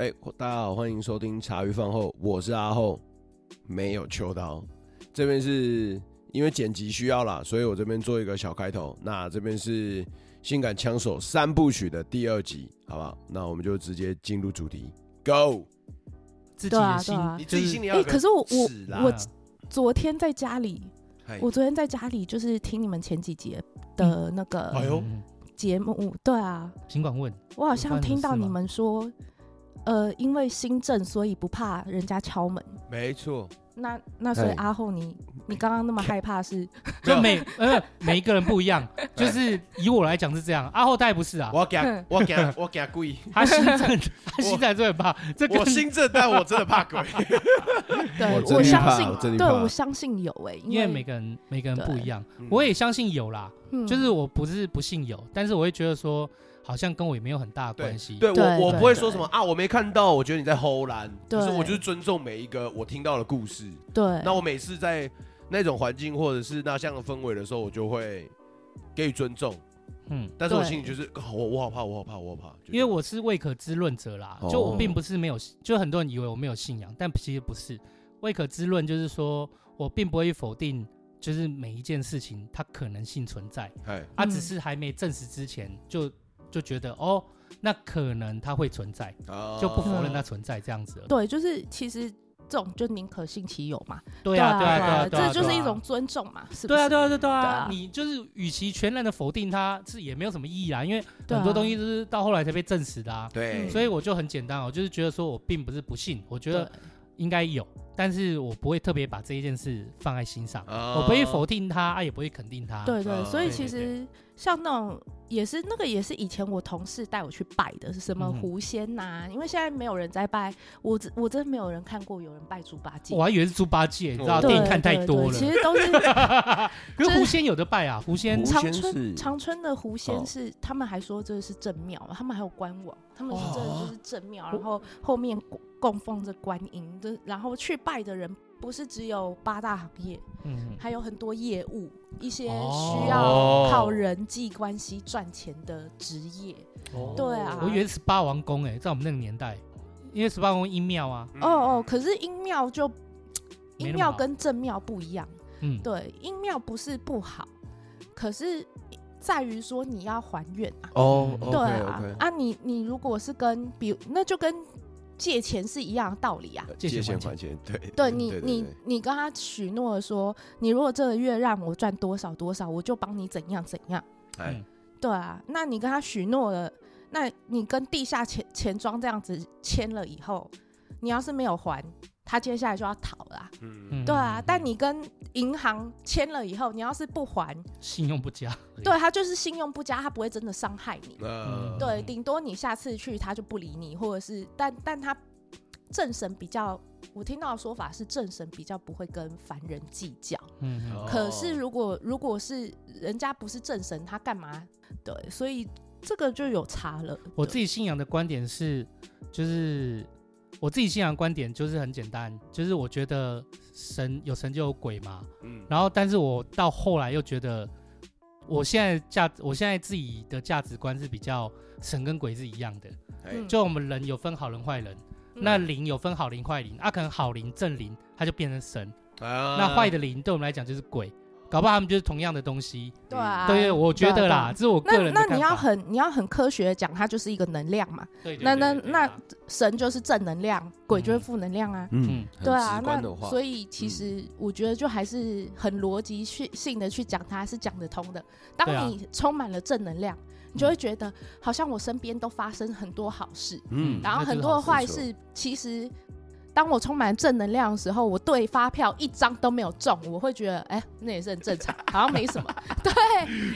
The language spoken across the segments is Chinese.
哎，大家好，欢迎收听茶余饭后，我是阿后，没有秋刀，这边是因为剪辑需要啦，所以我这边做一个小开头。那这边是性感枪手三部曲的第二集，好不好？那我们就直接进入主题，Go。自己的心，你自己心里要。哎，可是我我我昨天在家里，我昨天在家里就是听你们前几节的那个，哎呦。节目对啊，尽管问，我好像听到你们说，呃，因为新政，所以不怕人家敲门。没错。那那所以阿后你你刚刚那么害怕是？就每呃每一个人不一样，就是以我来讲是这样，阿后他也不是啊。我讲我讲我讲鬼，他新政，他心正最怕。这我新政，但我真的怕鬼。对，我相信，对我相信有哎，因为每个人每个人不一样，我也相信有啦。就是我不是不信有，但是我会觉得说。好像跟我也没有很大的关系。对，我我不会说什么啊，我没看到，我觉得你在唬烂。就是我就是尊重每一个我听到的故事。对。那我每次在那种环境或者是那样的氛围的时候，我就会给予尊重。嗯。但是我心里就是我我好怕，我好怕，我好怕。因为我是未可知论者啦，就我并不是没有，就很多人以为我没有信仰，但其实不是。未可知论就是说我并不会否定，就是每一件事情它可能性存在。哎。它只是还没证实之前就。就觉得哦，那可能它会存在，就不否认它存在这样子。对，就是其实这种就宁可信其有嘛。对啊，对啊，对啊，这就是一种尊重嘛，是不是？对啊，对啊，对啊，对啊。你就是与其全然的否定它，是也没有什么意义啊，因为很多东西都是到后来才被证实的啊。对，所以我就很简单哦，就是觉得说我并不是不信，我觉得应该有，但是我不会特别把这一件事放在心上，我不会否定他，他，也不会肯定他。对对，所以其实像那种。也是那个，也是以前我同事带我去拜的，是什么狐仙呐、啊？嗯、因为现在没有人在拜，我我真的没有人看过有人拜猪八戒。我还以为是猪八戒，你知道电影看太多了。其实都是，可是狐仙有的拜啊，狐仙。长春长春的狐仙是，哦、他们还说这是正庙，他们还有官网，他们说这就是正庙，哦、然后后面供奉着观音，就然后去拜的人。不是只有八大行业，嗯，还有很多业务，一些需要靠人际关系赚钱的职业。哦，对啊，我以为是十八王宫诶，在我们那个年代，因为十八王公阴庙啊。哦哦，可是阴庙就阴庙跟正庙不一样。嗯，对，阴庙不是不好，可是在于说你要还愿啊。哦，对啊，啊，你你如果是跟，比如那就跟。借钱是一样的道理啊，借钱还钱，对，对你，你，你跟他许诺说，你如果这个月让我赚多少多少，我就帮你怎样怎样。哎，对啊，那你跟他许诺了，那你跟地下钱钱庄这样子签了以后，你要是没有还。他接下来就要逃了，啊，嗯，对啊，但你跟银行签了以后，你要是不还，信用不佳，对，他就是信用不佳，他不会真的伤害你，嗯，对，顶多你下次去他就不理你，或者是，但但他正神比较，我听到的说法是正神比较不会跟凡人计较，嗯，可是如果如果是人家不是正神，他干嘛？对，所以这个就有差了。我自己信仰的观点是，就是。我自己信仰观点就是很简单，就是我觉得神有神就有鬼嘛，嗯，然后但是我到后来又觉得，我现在价，我现在自己的价值观是比较神跟鬼是一样的，嗯，就我们人有分好人坏人，嗯，那灵有分好灵坏灵，啊，可能好灵正灵它就变成神，啊，那坏的灵对我们来讲就是鬼。搞不好他们就是同样的东西，对啊，对，我觉得啦，这是我个人的看法。那你要很你要很科学的讲，它就是一个能量嘛。对，那那那神就是正能量，鬼就是负能量啊。嗯，对啊，那所以其实我觉得就还是很逻辑性的去讲，它是讲得通的。当你充满了正能量，你就会觉得好像我身边都发生很多好事，嗯，然后很多的坏事其实。当我充满正能量的时候，我对发票一张都没有中，我会觉得，哎、欸，那也是很正常，好像没什么。对，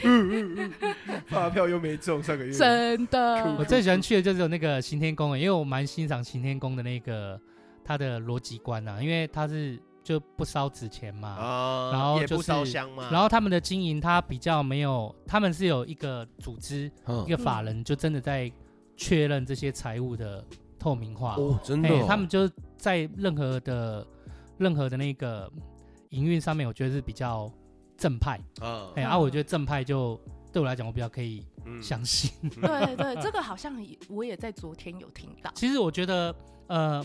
嗯嗯嗯，发票又没中，上个月真的。我最喜欢去的就是那个行天宫，因为我蛮欣赏行天宫的那个他的逻辑观啊，因为他是就不烧纸钱嘛，哦、然后就是烧香嘛，然后他们的经营他比较没有，他们是有一个组织，嗯、一个法人，就真的在确认这些财务的透明化哦，真的、哦，他们就是。在任何的任何的那个营运上面，我觉得是比较正派啊。哎，啊，我觉得正派就对我来讲，我比较可以相信。对对，这个好像也我也在昨天有听到。其实我觉得，呃，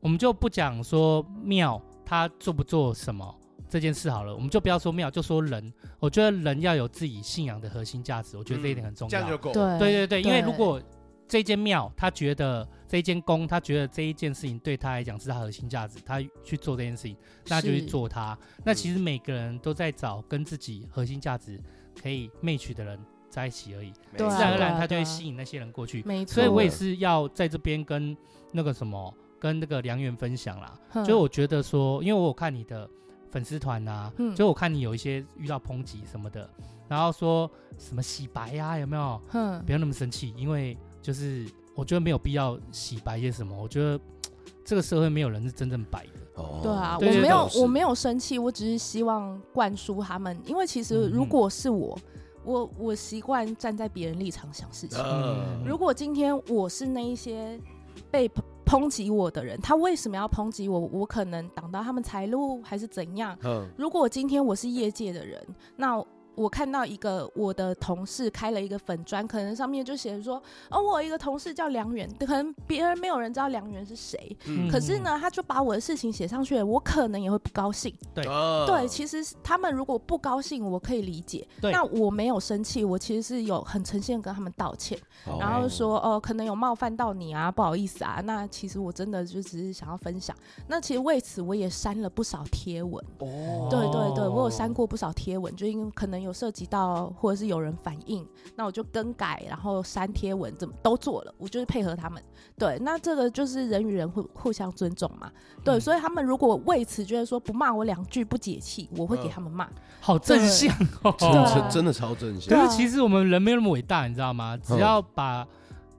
我们就不讲说庙他做不做什么这件事好了，我们就不要说庙，就说人。我觉得人要有自己信仰的核心价值，我觉得这一点很重要。这样就够。对对对对，因为如果这间庙他觉得这间宫他觉得这一件事情对他来讲是他核心价值，他去做这件事情，那就去做它。那其实每个人都在找跟自己核心价值可以 match 的人在一起而已，自然而然他就会吸引那些人过去。没错。所以我也是要在这边跟那个什么，跟那个良缘分享啦。就我觉得说，因为我有看你的。粉丝团呐，嗯，就我看你有一些遇到抨击什么的，然后说什么洗白呀，有没有？嗯，不要那么生气，因为就是我觉得没有必要洗白些什么。我觉得这个社会没有人是真正白的。哦，对啊，我没有，我没有生气，我只是希望灌输他们，因为其实如果是我，我我习惯站在别人立场想事情。如果今天我是那一些被。抨击我的人，他为什么要抨击我？我可能挡到他们财路，还是怎样？嗯，如果今天我是业界的人，那。我看到一个我的同事开了一个粉砖，可能上面就写着说，哦，我有一个同事叫梁远，可能别人没有人知道梁远是谁，嗯、可是呢，他就把我的事情写上去了，我可能也会不高兴。对，对，其实他们如果不高兴，我可以理解。对，那我没有生气，我其实是有很诚心跟他们道歉，哦、然后说，哦，可能有冒犯到你啊，不好意思啊。那其实我真的就只是想要分享。那其实为此我也删了不少贴文。哦，对对对，我有删过不少贴文，就因为可能有。涉及到或者是有人反映，那我就更改，然后删贴文，怎么都做了，我就是配合他们。对，那这个就是人与人互互相尊重嘛。对，嗯、所以他们如果为此觉得说不骂我两句不解气，我会给他们骂、嗯。好正向，哦，真真的超正向。可是其实我们人没有那么伟大，你知道吗？只要把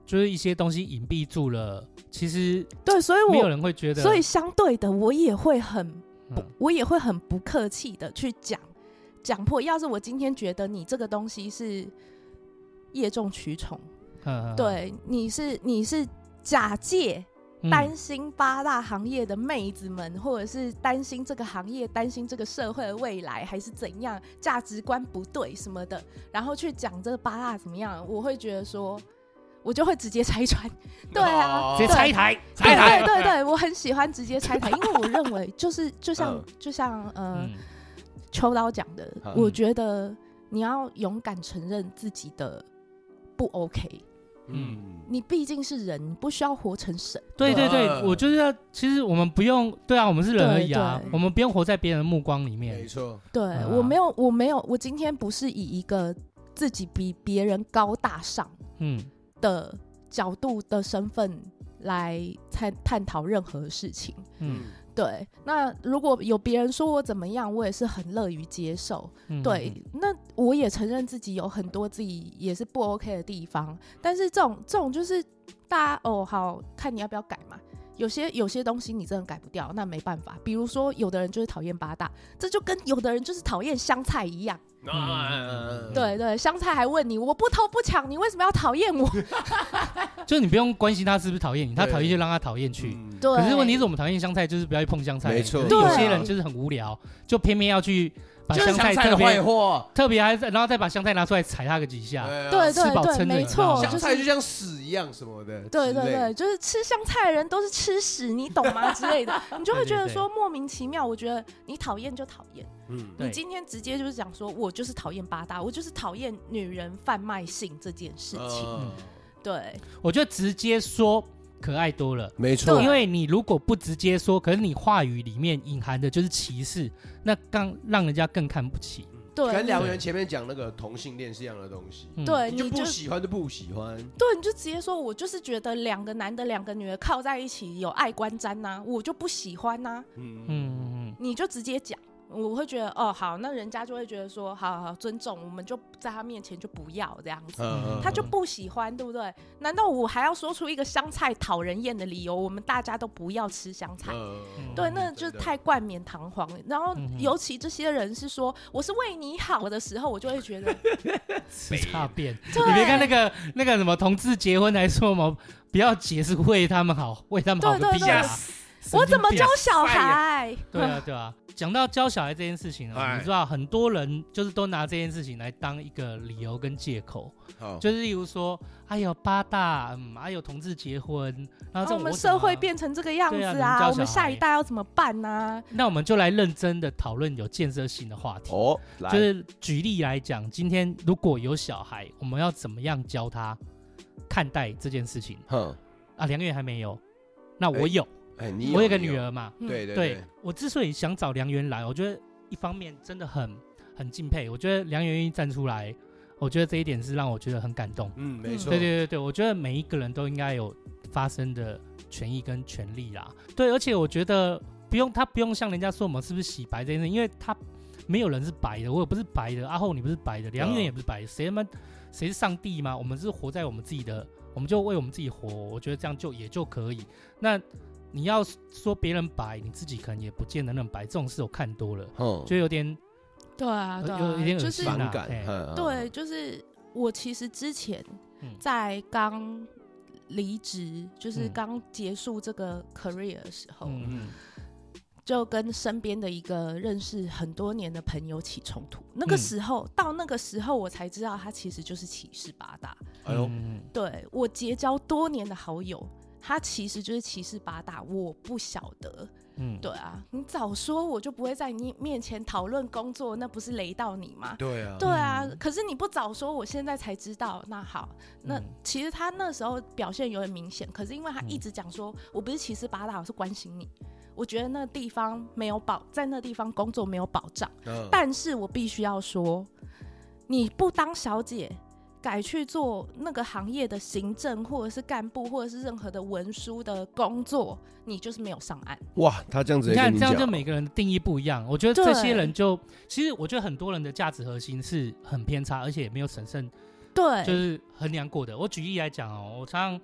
就是一些东西隐蔽住了，其实对，所以我没有人会觉得。所以相对的，我也会很，嗯、我也会很不客气的去讲。讲破，要是我今天觉得你这个东西是业重取宠，对，你是你是假借担心八大行业的妹子们，嗯、或者是担心这个行业、担心这个社会的未来，还是怎样价值观不对什么的，然后去讲这个八大怎么样，我会觉得说，我就会直接拆穿。对啊，直接拆台，拆台，对对对，我很喜欢直接拆台，因为我认为就是就像 就像呃。嗯秋刀讲的，嗯、我觉得你要勇敢承认自己的不 OK。嗯，你毕竟是人，你不需要活成神。对对对，我就是要。其实我们不用，对啊，我们是人而已啊，我们不用活在别人的目光里面。没错。对，啊、我没有，我没有，我今天不是以一个自己比别人高大上嗯的角度的身份来探探讨任何事情。嗯。对，那如果有别人说我怎么样，我也是很乐于接受。嗯、对，那我也承认自己有很多自己也是不 OK 的地方，但是这种这种就是大家哦，好看你要不要改嘛。有些有些东西你真的改不掉，那没办法。比如说，有的人就是讨厌八大，这就跟有的人就是讨厌香菜一样。嗯、对对，香菜还问你，我不偷不抢，你为什么要讨厌我？就你不用关心他是不是讨厌你，他讨厌就让他讨厌去。对。可是问题是我们讨厌香菜，就是不要去碰香菜。没错。有些人就是很无聊，就偏偏要去。把香菜特别特别还是，然后再把香菜拿出来踩它个几下，对对对，没错，香菜就像屎一样什么的，对对对，就是吃香菜的人都是吃屎，你懂吗？之类的，你就会觉得说莫名其妙。我觉得你讨厌就讨厌，嗯，你今天直接就是讲说我就是讨厌八大，我就是讨厌女人贩卖性这件事情。对，我觉得直接说。可爱多了，没错。因为你如果不直接说，可是你话语里面隐含的就是歧视，那刚让人家更看不起。对，跟两个人前面讲那个同性恋是一样的东西。对，你就不喜欢就不喜欢。对，你就直接说，我就是觉得两个男的、两个女的靠在一起有爱观瞻呐，我就不喜欢呐。嗯嗯嗯，你就直接讲。我会觉得哦好，那人家就会觉得说好好好尊重，我们就在他面前就不要这样子，嗯、他就不喜欢，对不对？难道我还要说出一个香菜讨人厌的理由？我们大家都不要吃香菜，嗯、对，那就太冠冕堂皇。然后尤其这些人是说我是为你好的时候，我就会觉得吃差变。你别看那个那个什么同志结婚来说嘛，不要解释为他们好，为他们好个屁啊！我怎么教小孩？对啊，对啊。讲到教小孩这件事情啊，你知道很多人就是都拿这件事情来当一个理由跟借口，就是例如说，哎呦八大，嗯，哎呦同志结婚，然后我们社会变成这个样子啊，我们下一代要怎么办呢？那我们就来认真的讨论有建设性的话题哦，就是举例来讲，今天如果有小孩，我们要怎么样教他看待这件事情？哼，啊，梁月还没有，那我有。哎，你我有个女儿嘛，对对对，我之所以想找梁元来，我觉得一方面真的很很敬佩，我觉得梁元愿意站出来，我觉得这一点是让我觉得很感动。嗯，没错，对对对对，我觉得每一个人都应该有发声的权益跟权利啦。对，而且我觉得不用他不用像人家说我们是不是洗白这件事，因为他没有人是白的，我也不是白的，阿后你不是白的，梁元也不是白的，谁他妈谁是上帝吗？我们是活在我们自己的，我们就为我们自己活，我觉得这样就也就可以。那。你要说别人白，你自己可能也不见得那么白。这种事我看多了，嗯，就有点，对啊，对啊，有点就是反感。对，就是我其实之前在刚离职，就是刚结束这个 career 的时候，嗯，就跟身边的一个认识很多年的朋友起冲突。那个时候，到那个时候，我才知道他其实就是歧视八大。哎呦，对，我结交多年的好友。他其实就是歧视八大，我不晓得。嗯，对啊，你早说我就不会在你面前讨论工作，那不是雷到你吗？对啊，对啊。嗯、可是你不早说，我现在才知道。那好，那其实他那时候表现有点明显，可是因为他一直讲说、嗯、我不是歧视八大，我是关心你。我觉得那地方没有保，在那地方工作没有保障。嗯、但是我必须要说，你不当小姐。改去做那个行业的行政，或者是干部，或者是任何的文书的工作，你就是没有上岸。哇，他这样子你，你看这样就每个人的定义不一样。我觉得这些人就，其实我觉得很多人的价值核心是很偏差，而且也没有审慎，对，就是衡量过的。我举例来讲哦，我常常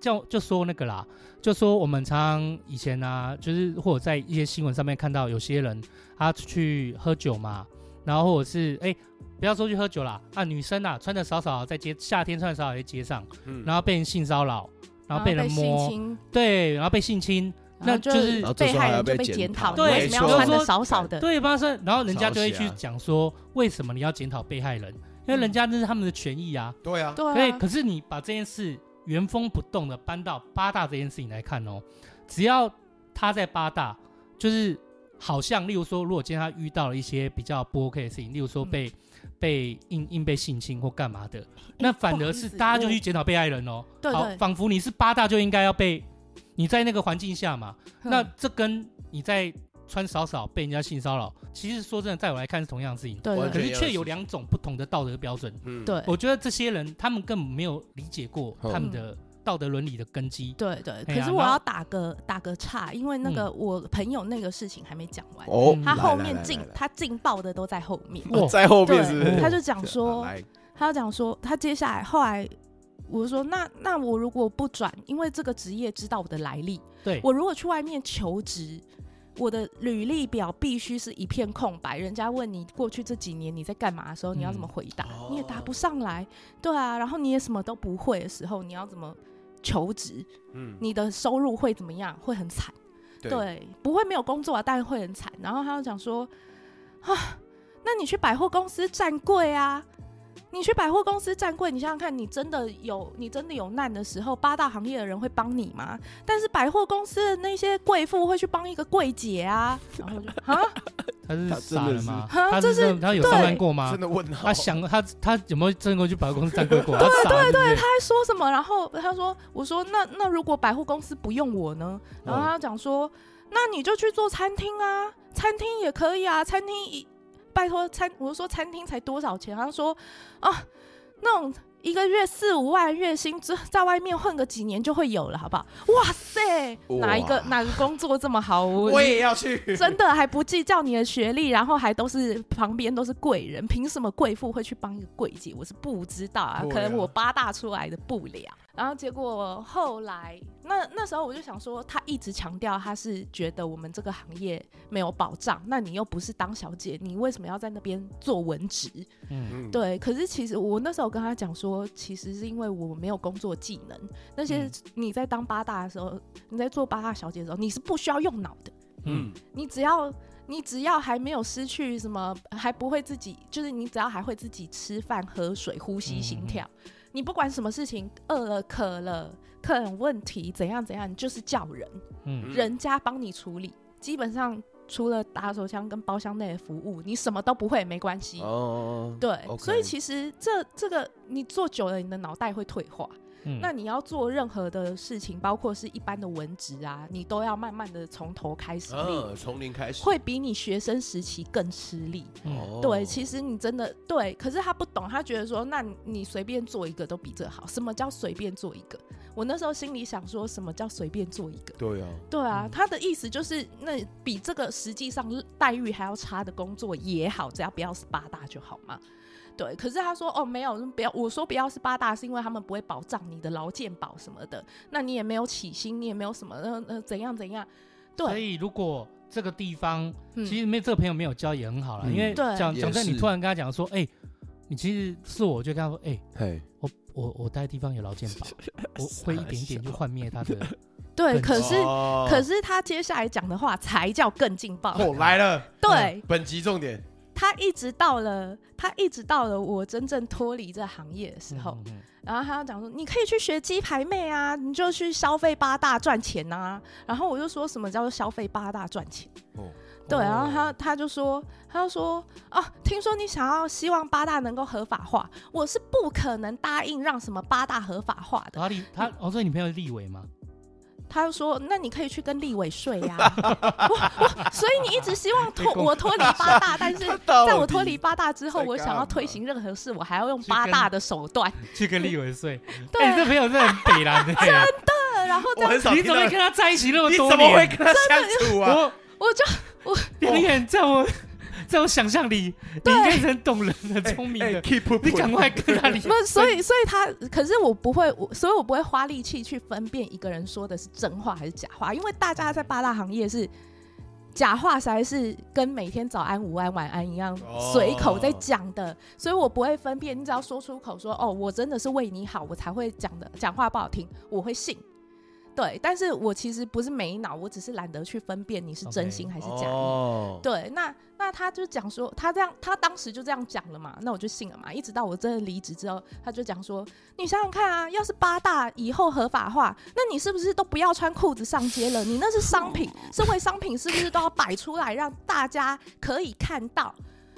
就就说那个啦，就说我们常常以前啊，就是或者在一些新闻上面看到有些人他去喝酒嘛，然后或者是哎。欸不要说去喝酒啦，啊，女生啊，穿的少少在街，夏天穿的少少在街上，嗯、然后被人性骚扰，然后被人摸，对，然后被性侵，那就是被害人就被检讨，对，为什么要穿的少少的？对，发生，然后人家就会去讲说，为什么你要检讨被害人？因为人家那是他们的权益啊。对啊，对。可是你把这件事原封不动的搬到八大这件事情来看哦，只要他在八大，就是好像，例如说，如果今天他遇到了一些比较不 OK 的事情，例如说被。被硬硬被性侵或干嘛的，那反而是大家就去检讨被害人哦。对，好，仿佛你是八大就应该要被你在那个环境下嘛。那这跟你在穿少少被人家性骚扰，其实说真的，在我来看是同样的事情。对，可是却有两种不同的道德标准。嗯，对，我觉得这些人他们根本没有理解过他们的。道德伦理的根基，对对，可是我要打个打个岔，因为那个我朋友那个事情还没讲完，哦，他后面劲他劲爆的都在后面，在后面是，他就讲说，他就讲说，他接下来后来，我就说，那那我如果不转，因为这个职业知道我的来历，对，我如果去外面求职，我的履历表必须是一片空白，人家问你过去这几年你在干嘛的时候，你要怎么回答？你也答不上来，对啊，然后你也什么都不会的时候，你要怎么？求职，嗯，你的收入会怎么样？会很惨，对，对，不会没有工作啊，但是会很惨。然后他就讲说，啊，那你去百货公司站柜啊，你去百货公司站柜，你想想看，你真的有你真的有难的时候，八大行业的人会帮你吗？但是百货公司的那些贵妇会去帮一个柜姐啊，然后就啊。他是傻了吗？他是他有上班过吗？真的问他想他他有没有真的过去百货公司站柜过？对对对，他还说什么？然后他说：“我说那那如果百货公司不用我呢？”然后他讲说：“那你就去做餐厅啊，餐厅也可以啊，餐厅一拜托餐。”我就说：“餐厅才多少钱？”他说：“啊，那种。”一个月四五万月薪，在在外面混个几年就会有了，好不好？哇塞，哪一个哪个工作这么好？我也要去，真的还不计较你的学历，然后还都是旁边都是贵人，凭什么贵妇会去帮一个贵姐？我是不知道啊，啊可能我八大出来的不了。然后结果后来，那那时候我就想说，他一直强调他是觉得我们这个行业没有保障，那你又不是当小姐，你为什么要在那边做文职？嗯，对。可是其实我那时候跟他讲说，其实是因为我没有工作技能，那些你在当八大的时候，你在做八大小姐的时候，你是不需要用脑的。嗯，你只要你只要还没有失去什么，还不会自己，就是你只要还会自己吃饭、喝水、呼吸、心跳。嗯你不管什么事情，饿了、渴了、客人问题怎样怎样，你就是叫人，嗯，人家帮你处理。基本上除了打手枪跟包厢内的服务，你什么都不会没关系。哦，对，okay. 所以其实这这个你做久了，你的脑袋会退化。嗯、那你要做任何的事情，包括是一般的文职啊，你都要慢慢的从头开始练，从、嗯、零开始，会比你学生时期更吃力。哦、对，其实你真的对，可是他不懂，他觉得说，那你随便做一个都比这好。什么叫随便做一个？我那时候心里想说，什么叫随便做一个？对啊，对啊，他的意思就是，那比这个实际上待遇还要差的工作也好，只要不要是八大就好嘛。对，可是他说哦，没有，不要，我说不要是八大，是因为他们不会保障你的劳健保什么的，那你也没有起薪，你也没有什么，呃呃，怎样怎样。对，所以如果这个地方、嗯、其实没这个朋友没有交也很好了、嗯，因为讲讲真，你突然跟他讲说，哎、欸，你其实是我，就跟他说，哎、欸，我我我待的地方有劳健保，我会一点点就幻灭他的。对，可是、哦、可是他接下来讲的话才叫更劲爆。哦，来了，对，嗯、本集重点。他一直到了，他一直到了我真正脱离这行业的时候，嗯嗯、然后他要讲说，你可以去学鸡排妹啊，你就去消费八大赚钱啊。然后我就说什么叫做消费八大赚钱？哦，对，然后他他就说，他就说，哦，听说你想要希望八大能够合法化，我是不可能答应让什么八大合法化的。他立他，哦，所以你朋友是立委吗？他就说：“那你可以去跟立委睡呀。” 我我，所以你一直希望脱我脱离八大，但是在我脱离八大之后，我想要推行任何事，我还要用八大的手段去跟立委睡。对，欸、这朋友真的很北蓝的，真的。然后这样，你怎么会跟他在一起那么多年？你怎么会跟他相处啊？我我就我两眼在我。在我想象里，你应该是很懂人的、聪明的。欸欸、你赶快跟他离。不，所以，所以他，可是我不会，我，所以我不会花力气去分辨一个人说的是真话还是假话，因为大家在八大行业是假话才是跟每天早安、午安、晚安一样随口在讲的，所以我不会分辨。你只要说出口说，哦，我真的是为你好，我才会讲的。讲话不好听，我会信。对，但是我其实不是没脑，我只是懒得去分辨你是真心还是假意。Okay. Oh. 对，那那他就讲说，他这样，他当时就这样讲了嘛，那我就信了嘛。一直到我真的离职之后，他就讲说，你想想看啊，要是八大以后合法化，那你是不是都不要穿裤子上街了？你那是商品，身为商品，是不是都要摆出来让大家可以看到？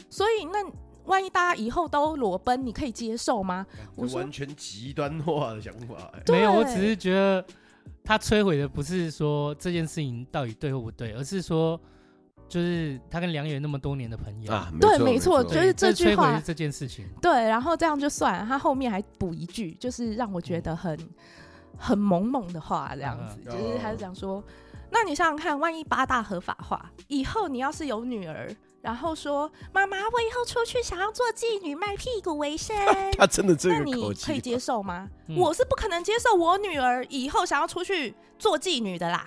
所以那万一大家以后都裸奔，你可以接受吗？我完全极端化的想法、欸。没有，我只是觉得。他摧毁的不是说这件事情到底对或不对，而是说，就是他跟梁远那么多年的朋友啊，对，没错，就是这句话这件事情。对，然后这样就算了，他后面还补一句，就是让我觉得很很萌萌的话，这样子，嗯、就是他就讲说，那你想想看，万一八大合法化以后，你要是有女儿。然后说：“妈妈，我以后出去想要做妓女，卖屁股为生。”他真的这个口气，那你可以接受吗？嗯、我是不可能接受我女儿以后想要出去做妓女的啦。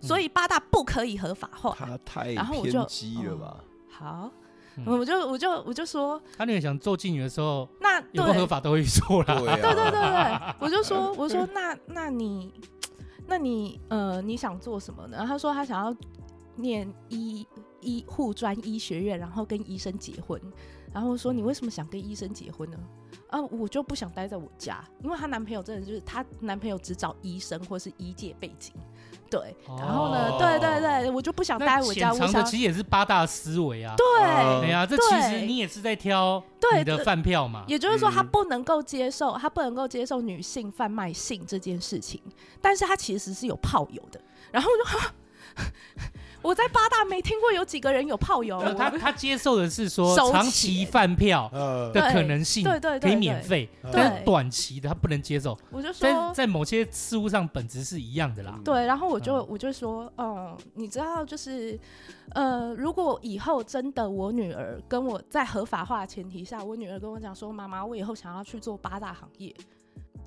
嗯、所以八大不可以合法化。他太偏激了吧？好，嗯、我就我就我就说，他那个想做妓女的时候，那有不合法都会做啦。对、啊、对对对对，我就说我说那那你那你呃你想做什么呢？他说他想要念医。医护专医学院，然后跟医生结婚，然后说，你为什么想跟医生结婚呢？啊，我就不想待在我家，因为她男朋友真的就是她男朋友只找医生或是医界背景，对，哦、然后呢，对对对，我就不想待在我家。潜藏的其实也是八大思维啊，对，对啊，这其实你也是在挑你的饭票嘛。也就是说，他不能够接受，他不能够接受女性贩卖性这件事情，但是他其实是有炮友的，然后我就。我在八大没听过有几个人有泡友。他他接受的是说长期饭票的可能性，对对可以免费，但短期的他不能接受。我就说在在某些事物上本质是一样的啦。对，然后我就我就说，嗯，你知道就是，呃，如果以后真的我女儿跟我在合法化的前提下，我女儿跟我讲说，妈妈，我以后想要去做八大行业，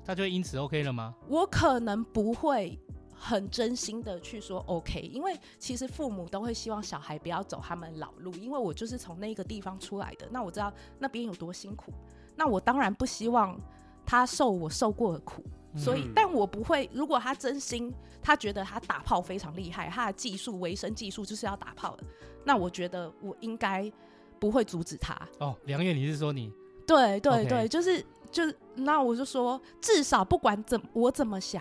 他就会因此 OK 了吗？我可能不会很真心的去说 OK，因为其实父母都会希望小孩不要走他们老路，因为我就是从那个地方出来的，那我知道那边有多辛苦，那我当然不希望他受我受过的苦，所以，嗯、但我不会，如果他真心他觉得他打炮非常厉害，他的技术维生技术就是要打炮的，那我觉得我应该不会阻止他。哦，梁月，你是说你？对对对.就是。就那我就说，至少不管怎我怎么想，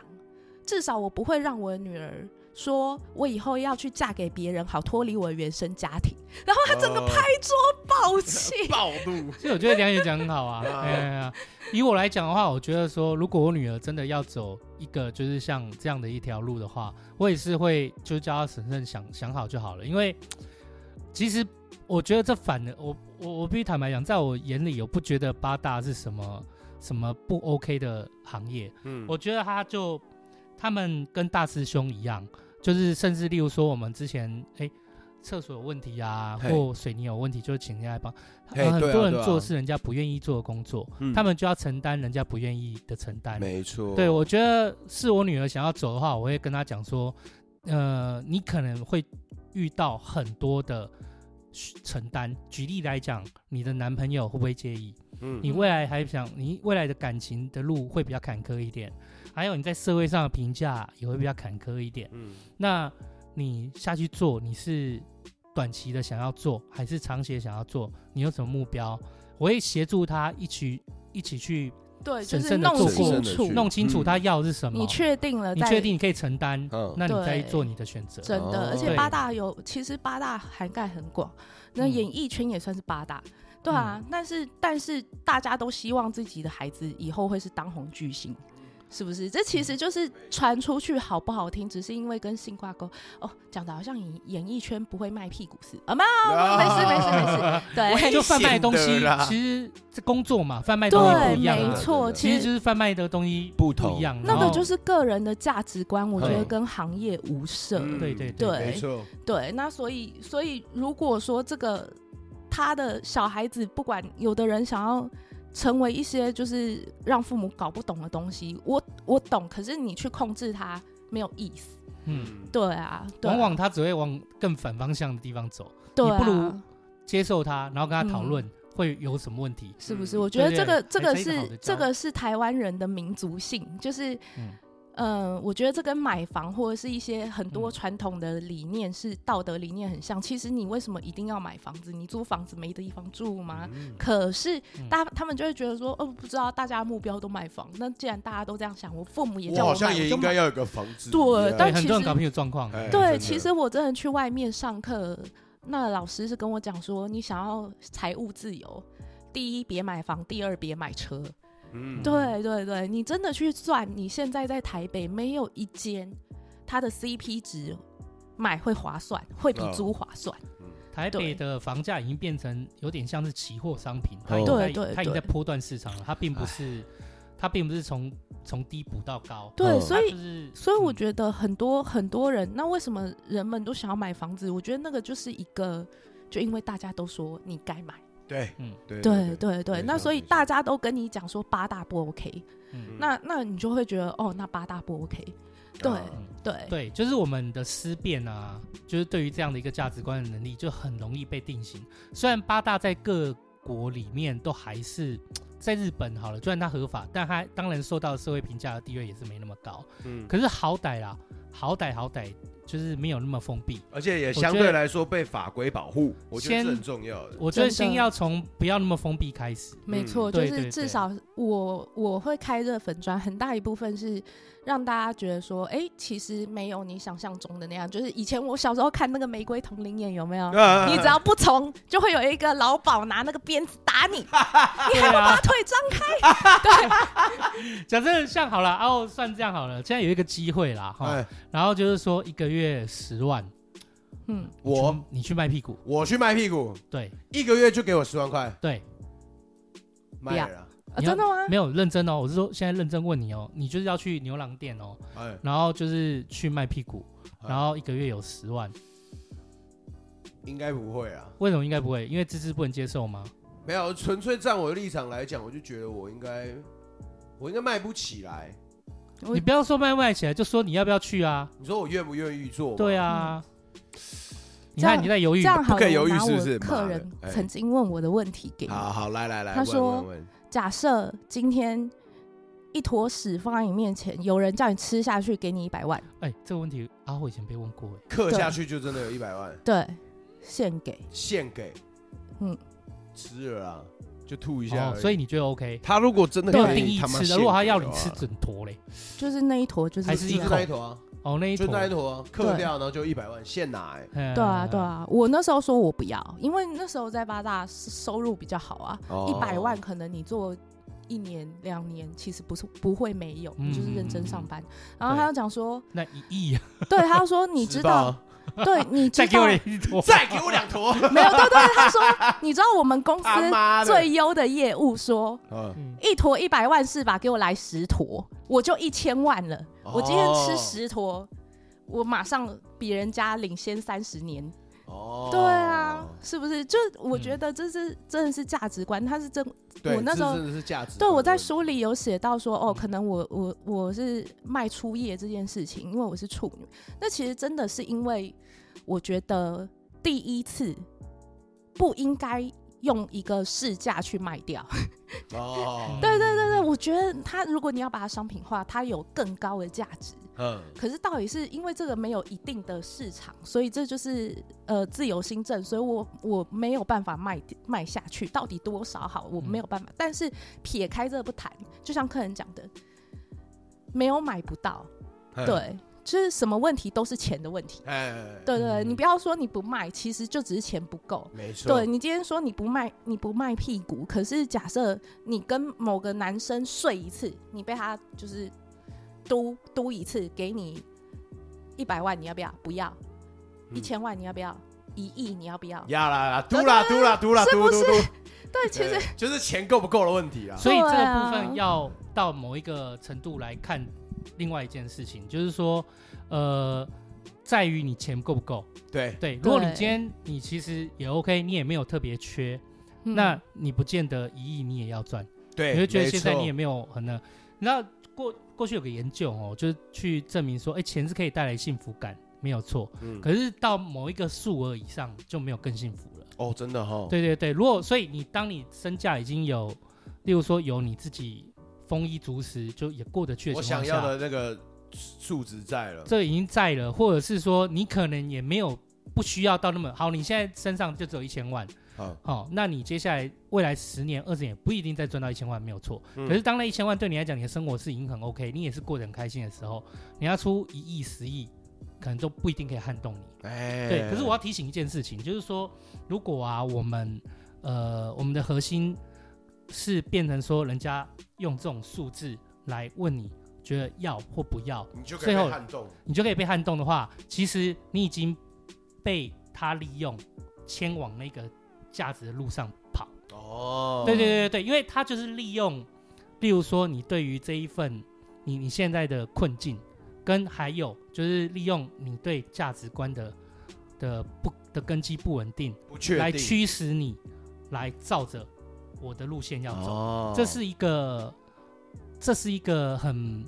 至少我不会让我的女儿说我以后要去嫁给别人，好脱离我的原生家庭。然后她整个拍桌暴气，暴怒。所以我觉得梁也讲很好啊。哎呀，以我来讲的话，我觉得说，如果我女儿真的要走一个就是像这样的一条路的话，我也是会就叫她审慎想想好就好了。因为 其实我觉得这反的，我我我必须坦白讲，在我眼里，我不觉得八大是什么。什么不 OK 的行业？嗯，我觉得他就他们跟大师兄一样，就是甚至例如说我们之前哎，厕所有问题啊，或水泥有问题，就请人家来帮。嘿很多人做是人家不愿意做的工作，他们就要承担人家不愿意的承担。没错。对，我觉得是我女儿想要走的话，我会跟她讲说，呃，你可能会遇到很多的承担。举例来讲，你的男朋友会不会介意？嗯，你未来还想，你未来的感情的路会比较坎坷一点，还有你在社会上的评价也会比较坎坷一点。嗯，那你下去做，你是短期的想要做，还是长期的想要做？你有什么目标？我会协助他一起一起去对，就是弄清楚，弄清楚他要的是什么。你确定了，你确定你可以承担，那你再做你的选择。真的，而且八大有，其实八大涵盖很广，那演艺圈也算是八大。对啊，嗯、但是但是大家都希望自己的孩子以后会是当红巨星，是不是？这其实就是传出去好不好听，只是因为跟性挂钩哦，讲的好像演演艺圈不会卖屁股似的啊？没有，没事没事没事，对，就贩卖东西，其实这工作嘛，贩卖东西不一样，没错，其实就是贩卖的东西不同一样。那个就是个人的价值观，我觉得跟行业无涉。对对对，没错。对，那所以所以如果说这个。他的小孩子不管，有的人想要成为一些就是让父母搞不懂的东西，我我懂，可是你去控制他没有意思。嗯，对啊，对啊，往往他只会往更反方向的地方走。对啊，你不如接受他，然后跟他讨论会有什么问题，是不是？我觉得这个这个是这个是台湾人的民族性，就是。嗯我觉得这跟买房或者是一些很多传统的理念是道德理念很像。嗯、其实你为什么一定要买房子？你租房子没地方住吗？嗯、可是大他们就会觉得说，哦，不知道大家目标都买房。那既然大家都这样想，我父母也叫我买，我好像也应该要有个房子。对，但其实很多人搞不清状况。欸、对，其实我真的去外面上课，那老师是跟我讲说，你想要财务自由，第一别买房，第二别买车。嗯，对对对，你真的去算，你现在在台北没有一间，它的 CP 值买会划算，会比租划算。哦、台北的房价已经变成有点像是期货商品，它对对，它已经在波段市场了，它并不是，它并不是从从低补到高。对，所以、就是、所以我觉得很多很多人，那为什么人们都想要买房子？我觉得那个就是一个，就因为大家都说你该买。对，嗯，对对对对，那所以大家都跟你讲说八大不 OK，嗯，那那你就会觉得哦，那八大不 OK，对对。对，就是我们的思辨啊，就是对于这样的一个价值观的能力就很容易被定型。虽然八大在各国里面都还是在日本好了，虽然它合法，但它当然受到社会评价的地位也是没那么高，嗯，可是好歹啦，好歹好歹。就是没有那么封闭，而且也相对来说被法规保护，我觉得是很重要的。我觉得先要从不要那么封闭开始。没错，就是至少我我会开这粉砖，很大一部分是。让大家觉得说，哎、欸，其实没有你想象中的那样。就是以前我小时候看那个《玫瑰瞳铃眼》，有没有？啊、你只要不从，就会有一个老鸨拿那个鞭子打你，你还不把腿张开？对。假设像好了，然后算这样好了。现在有一个机会啦，哈，哎、然后就是说一个月十万，嗯，我你，你去卖屁股，我去卖屁股，对，一个月就给我十万块，对，卖了。啊、真的吗？没有认真哦，我是说现在认真问你哦，你就是要去牛郎店哦，哎、然后就是去卖屁股，哎、然后一个月有十万，应该不会啊？为什么应该不会？因为芝芝不能接受吗？没有，纯粹站我的立场来讲，我就觉得我应该我应该卖不起来。你不要说卖不卖起来，就说你要不要去啊？你说我愿不愿意做？对啊。你看你在犹豫，这样好，不可以犹豫是不是？客人曾经问我的问题给你。好好来来来，他说：假设今天一坨屎放在你面前，有人叫你吃下去，给你一百万。哎，这个问题阿慧以前被问过，哎，刻下去就真的有一百万？对，献给，献给，嗯，吃了啊，就吐一下。所以你觉得 OK？他如果真的有定义吃的，如果他要你吃整坨嘞，就是那一坨，就是还是一那一坨啊。哦，那一坨，就那一坨，刻掉，然后就一百万现拿，哎，对啊，对啊，我那时候说我不要，因为那时候在八大收入比较好啊，一百万可能你做一年两年，其实不是不会没有，你就是认真上班。然后他又讲说，那一亿，对，他说你知道，对，你知道，再给我一坨，再给我两坨，没有，对对，他说你知道我们公司最优的业务说，一坨一百万是吧？给我来十坨，我就一千万了。我今天吃十坨，我马上比人家领先三十年。哦，对啊，是不是？就我觉得这是真的是价值观，他是真。我那时候真的是价值。对，我在书里有写到说，哦，可能我我我是卖初夜这件事情，因为我是处女。那其实真的是因为我觉得第一次不应该。用一个市价去卖掉，哦，对对对对，我觉得它如果你要把它商品化，它有更高的价值。嗯，可是到底是因为这个没有一定的市场，所以这就是呃自由新政，所以我我没有办法卖卖下去，到底多少好，我没有办法。嗯，但是撇开这个不谈，就像客人讲的，没有买不到，对。就是什么问题都是钱的问题，哎，对对，对，你不要说你不卖，其实就只是钱不够。没错，对，你今天说你不卖，你不卖屁股，可是假设你跟某个男生睡一次，你被他就是嘟嘟一次，给你一百万，你要不要？不要，一千万你要不要？一亿你要不要？要啦啦，嘟啦嘟啦嘟啦嘟嘟嘟，对，其实就是钱够不够的问题啊。所以这个部分要到某一个程度来看。另外一件事情就是说，呃，在于你钱够不够。对对，如果你今天你其实也 OK，你也没有特别缺，嗯、那你不见得一亿你也要赚。对，你会觉得现在你也没有很那。那过过去有个研究哦，就是去证明说，哎、欸，钱是可以带来幸福感，没有错。嗯。可是到某一个数额以上就没有更幸福了。哦，真的哈、哦。对对对，如果所以你当你身价已经有，例如说有你自己。丰衣足食就也过得去的情况下，我想要的那个数值在了，这已经在了，或者是说你可能也没有不需要到那么好，你现在身上就只有一千万，好，好，那你接下来未来十年、二十年不一定再赚到一千万，没有错。嗯、可是当那一千万对你来讲，你的生活是已经很 OK，你也是过得很开心的时候，你要出一亿、十亿，可能都不一定可以撼动你。哎，对。可是我要提醒一件事情，就是说，如果啊，我们呃，我们的核心。是变成说，人家用这种数字来问你，觉得要或不要，你就可以被撼动。你就可以被撼动的话，其实你已经被他利用，牵往那个价值的路上跑。哦，对对对对，因为他就是利用，例如说你对于这一份你你现在的困境，跟还有就是利用你对价值观的的不的根基不稳定，不确定，来驱使你来照着。我的路线要走，哦、这是一个，这是一个很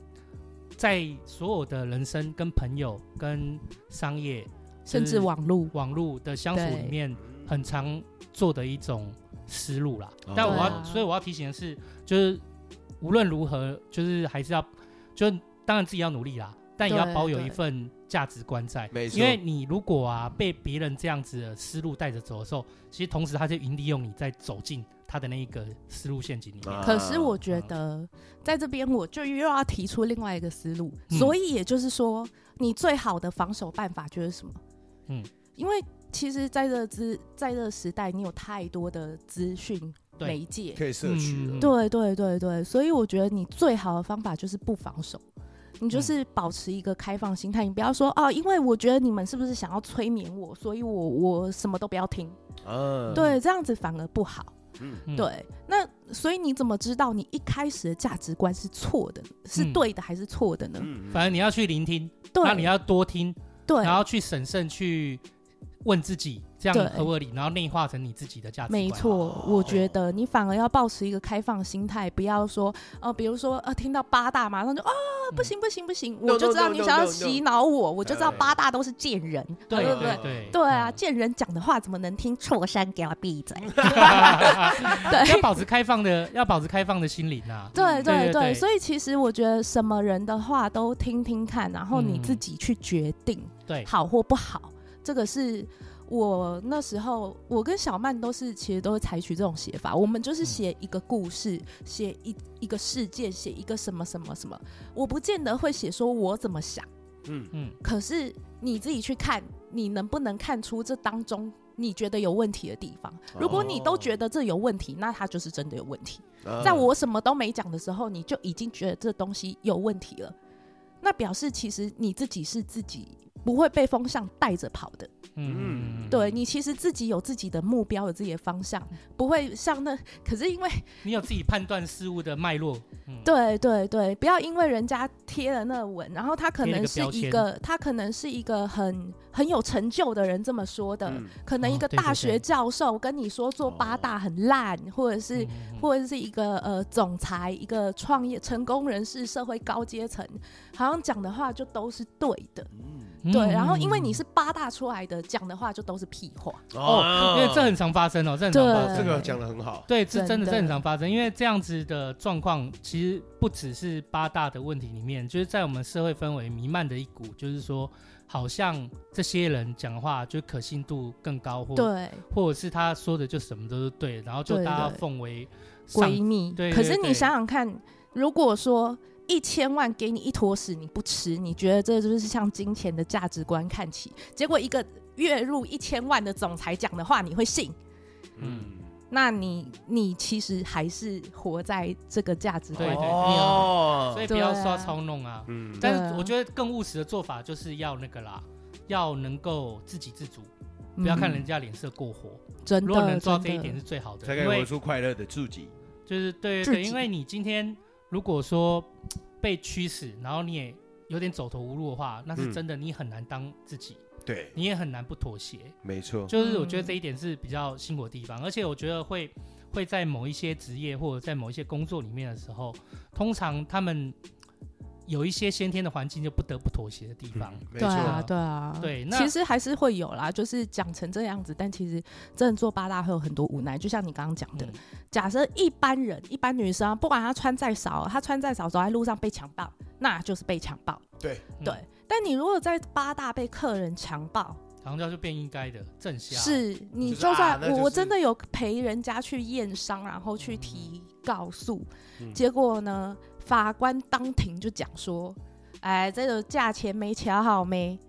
在所有的人生、跟朋友、跟商业，甚至网络网络的相处里面，很常做的一种思路啦。对但我要，啊、所以我要提醒的是，就是无论如何，就是还是要，就当然自己要努力啦，但也要保有一份价值观在。没错，因为你如果啊被别人这样子的思路带着走的时候，其实同时他就引利用你在走进。他的那一个思路陷阱里面，可是我觉得在这边我就又要提出另外一个思路，嗯、所以也就是说，你最好的防守办法就是什么？嗯，因为其实在这资在这时代，你有太多的资讯媒介。可以摄取，嗯、对对对对，所以我觉得你最好的方法就是不防守，你就是保持一个开放心态，你不要说哦，因为我觉得你们是不是想要催眠我，所以我我什么都不要听，嗯，对，这样子反而不好。嗯，对，那所以你怎么知道你一开始的价值观是错的，是对的还是错的呢？嗯，反正你要去聆听，对，那你要多听，对，然后去审慎去问自己，这样合不合理？然后内化成你自己的价值观。没错，我觉得你反而要保持一个开放心态，不要说呃，比如说呃，听到八大马上就啊，不行不行不行，我就知道你想要洗脑我，我就知道八大都是贱人，对对对对啊，贱人讲的话怎么能听？错山给我闭嘴！对，要保持开放的，要保持开放的心灵啊。对对对，所以其实我觉得什么人的话都听听看，然后你自己去决定，对，好或不好，这个是。我那时候，我跟小曼都是，其实都会采取这种写法。我们就是写一个故事，写一一个事件，写一个什么什么什么。我不见得会写说我怎么想，嗯嗯。可是你自己去看，你能不能看出这当中你觉得有问题的地方？如果你都觉得这有问题，那它就是真的有问题。在我什么都没讲的时候，你就已经觉得这东西有问题了，那表示其实你自己是自己不会被风向带着跑的。嗯，对，你其实自己有自己的目标，有自己的方向，不会像那。可是因为你有自己判断事物的脉络，嗯、对对对，不要因为人家贴了那文，然后他可能是一个，他可能是一个很很有成就的人这么说的，嗯、可能一个大学教授跟你说做八大很烂，哦、或者是、嗯、或者是一个呃总裁，一个创业成功人士，社会高阶层，好像讲的话就都是对的。嗯对，然后因为你是八大出来的，讲的话就都是屁话哦，因为这很常发生哦，这很常发生。这个讲的很好，对，这真的是很常发生。因为这样子的状况，其实不只是八大的问题里面，就是在我们社会氛围弥漫的一股，就是说，好像这些人讲的话就可信度更高，或对，或者是他说的就什么都是对，然后就大家奉为闺蜜。对，可是你想想看，如果说。一千万给你一坨屎你不吃，你觉得这就是像金钱的价值观看齐？结果一个月入一千万的总裁讲的话，你会信？嗯，那你你其实还是活在这个价值观里面哦，所以不要刷操弄啊。嗯，但是我觉得更务实的做法就是要那个啦，要能够自给自足，不要看人家脸色过活。真的，如果能做到这一点是最好的，才可以活出快乐的自己。就是对对，因为你今天。如果说被驱使，然后你也有点走投无路的话，那是真的，你很难当自己。嗯、对，你也很难不妥协。没错，就是我觉得这一点是比较辛苦的地方，嗯、而且我觉得会会在某一些职业或者在某一些工作里面的时候，通常他们。有一些先天的环境就不得不妥协的地方，嗯、对啊，对啊，对，那其实还是会有啦，就是讲成这样子，但其实真的做八大会有很多无奈，就像你刚刚讲的，嗯、假设一般人，一般女生，不管她穿再少，她穿再少，走在路上被强暴，那就是被强暴，对。对。嗯、但你如果在八大被客人强暴，强调就变应该的正向，是你就算、就是啊就是、我真的有陪人家去验伤，然后去提告诉，嗯、结果呢？法官当庭就讲说：“哎，这个价钱没瞧好没？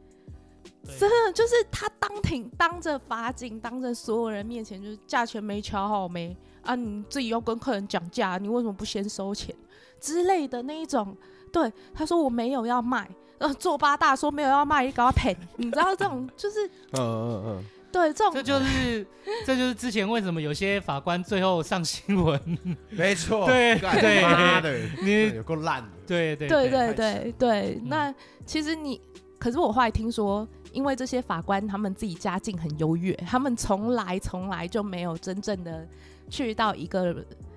真的就是他当庭当着法警，当着所有人面前，就是价钱没瞧好没啊？你自己要跟客人讲价，你为什么不先收钱之类的那一种？对，他说我没有要卖，呃，做八大说没有要卖，你搞赔，你知道这种就是，嗯嗯嗯。”对，这种这就是这就是之前为什么有些法官最后上新闻，没错，对对，妈的，你有够烂，对对对对对对。那其实你，可是我后来听说，因为这些法官他们自己家境很优越，他们从来从来就没有真正的去到一个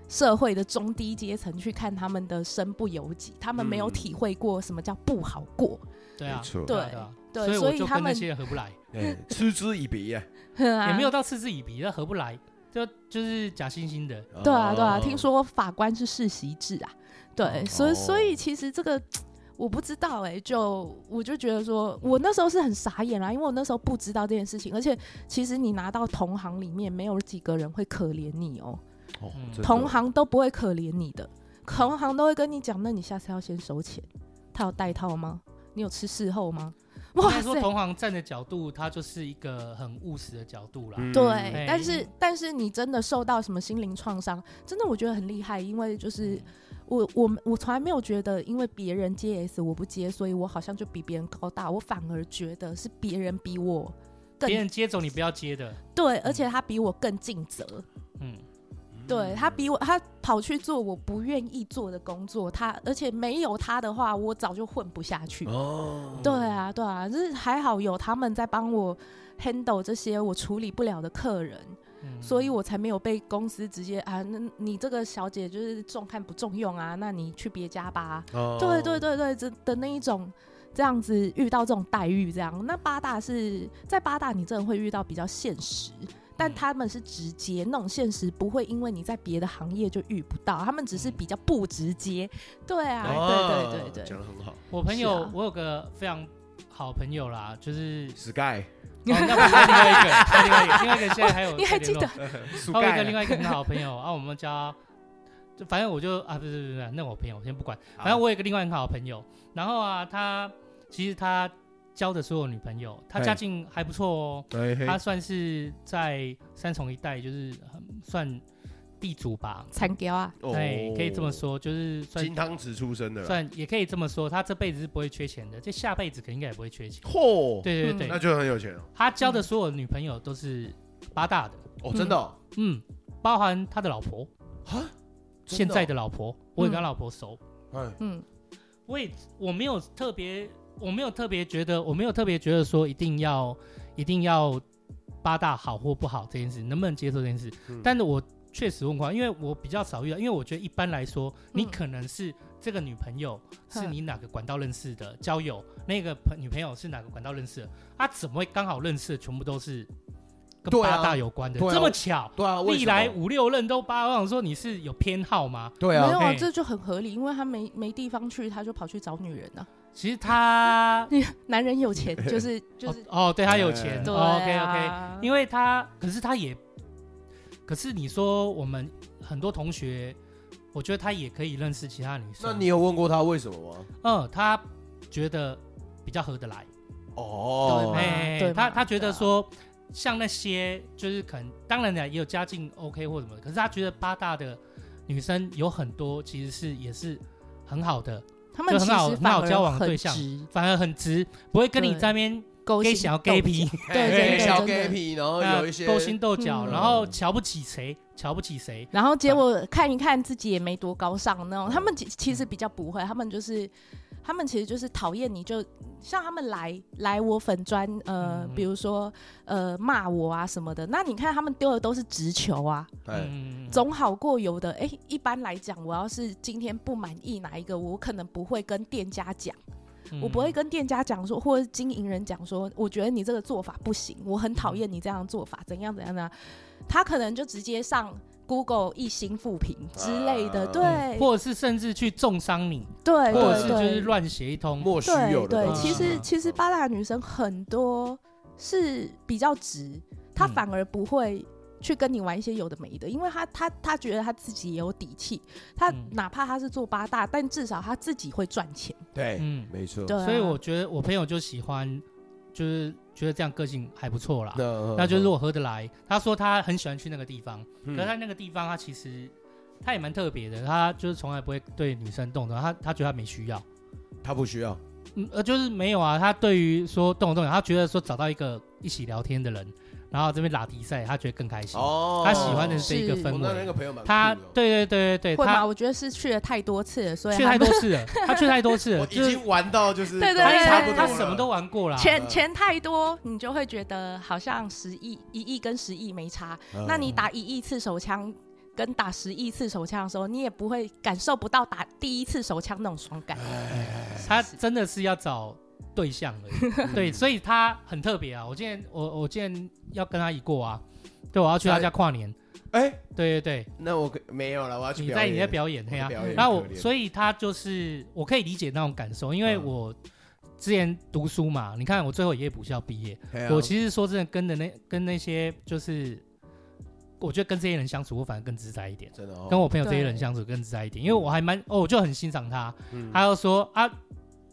社会的中低阶层去看他们的身不由己，他们没有体会过什么叫不好过。对啊，对。对，所以他们那些人合不来，嗤之以鼻 啊，也没有到嗤之以鼻，那合不来，就就是假惺惺的。对啊，对啊，听说法官是世袭制啊，对，所以所以其实这个我不知道哎，就我就觉得说，我那时候是很傻眼啦，因为我那时候不知道这件事情，而且其实你拿到同行里面没有几个人会可怜你喔，同行都不会可怜你的，同行都会跟你讲，那你下次要先收钱，他有带套吗？你有吃事后吗？应该说同行站的角度，它就是一个很务实的角度啦。对，但是但是你真的受到什么心灵创伤，真的我觉得很厉害，因为就是我我我从来没有觉得，因为别人接 S 我不接，所以我好像就比别人高大，我反而觉得是别人比我更，别人接走你不要接的。对，而且他比我更尽责。嗯，对他比我，他跑去做我不愿意做的工作，他而且没有他的话，我早就混不下去。哦，对啊，对啊，就是还好有他们在帮我 handle 这些我处理不了的客人，嗯、所以我才没有被公司直接啊，那你这个小姐就是重看不重用啊，那你去别家吧。哦、对对对对，这的那一种这样子遇到这种待遇，这样那八大是在八大，你真的会遇到比较现实。但他们是直接那种现实，不会因为你在别的行业就遇不到，他们只是比较不直接。对啊，哦、对对对对，讲的很好。我朋友，啊、我有个非常好朋友啦，就是 Sky。哦、那另外一个，另外一个，另外一个现在还有，你还记得？还有一个另外一个很好朋友啊，我们家就反正我就啊，不是不是不是，那我朋友我先不管，反正我有一个另外一个很好的朋友，然后啊，他其实他。交的所有女朋友，他家境还不错哦。对，他算是在三重一带，就是很算地主吧。残雕啊，对，可以这么说，就是算金汤匙出身的，算也可以这么说。他这辈子是不会缺钱的，这下辈子可应该也不会缺钱。嚯，对对对，那就很有钱了。他交的所有女朋友都是八大的哦，真的，嗯，包含他的老婆啊，现在的老婆，我也跟他老婆熟。嗯，我也我没有特别。我没有特别觉得，我没有特别觉得说一定要一定要八大好或不好这件事，能不能接受这件事？嗯、但是我确实问过，因为我比较少遇到，因为我觉得一般来说，嗯、你可能是这个女朋友是你哪个管道认识的，嗯、交友那个朋女朋友是哪个管道认识的，他、啊、怎么会刚好认识的全部都是跟八大有关的？啊、这么巧？对啊，历来五六任都八，我想说你是有偏好吗？对啊，没有啊，这就很合理，因为他没没地方去，他就跑去找女人啊。其实他，男人有钱 就是就是哦，对他有钱，OK OK，因为他可是他也，可是你说我们很多同学，我觉得他也可以认识其他女生。那你有问过他为什么吗？嗯，他觉得比较合得来。哦，对，他他觉得说，像那些就是可能，当然呢也有家境 OK 或什么，可是他觉得八大的女生有很多其实是也是很好的。他们其实很好交往的对象，反而很直，不会跟你在那边勾心小 gay 皮，对对小 gay 皮，然后有一些勾心斗角，然后瞧不起谁，瞧不起谁，然后结果看一看自己也没多高尚那种。他们其其实比较不会，他们就是。他们其实就是讨厌你，就像他们来来我粉砖，呃，嗯、比如说呃骂我啊什么的。那你看他们丢的都是直球啊，嗯、总好过有的。哎、欸，一般来讲，我要是今天不满意哪一个，我可能不会跟店家讲，嗯、我不会跟店家讲说，或者经营人讲说，我觉得你这个做法不行，我很讨厌你这样做法，怎样怎样的。他可能就直接上。Google 一星复评之类的，对，或者是甚至去重伤你，对，或者是就是乱写一通。莫须有的。对，其实其实八大女生很多是比较直，她反而不会去跟你玩一些有的没的，因为他他他觉得他自己也有底气，他哪怕他是做八大，但至少他自己会赚钱。对，嗯，没错。对所以我觉得我朋友就喜欢，就是。觉得这样个性还不错啦，那就是如果合得来。他说他很喜欢去那个地方，可是他那个地方他其实他也蛮特别的，他就是从来不会对女生动的，他他觉得他没需要，他不需要，嗯，呃，就是没有啊。他对于说动不动，他觉得说找到一个一起聊天的人。然后这边拉迪赛，他觉得更开心。哦，他喜欢的是这一个氛围。他对对对对对，他我觉得是去了太多次了，所以去 太多次了。他去太多次了，已经玩到就是对对对，他什么都玩过了。钱钱太多，你就会觉得好像十亿一亿跟十亿没差。那你打一亿次手枪跟打十亿次手枪的时候，你也不会感受不到打第一次手枪那种爽感。他真的是要找。对象而已，对，所以他很特别啊。我今天我我今天要跟他一过啊，对，我要去他家跨年。哎，对对对，那我没有了，我要去。你在你在表演，对啊。然后我，所以他就是我可以理解那种感受，因为我之前读书嘛，你看我最后也补校毕业。我其实说真的，跟的那跟那些就是，我觉得跟这些人相处，我反而更自在一点。真的，跟我朋友这些人相处更自在一点，因为我还蛮哦，我就很欣赏他。嗯他又说啊。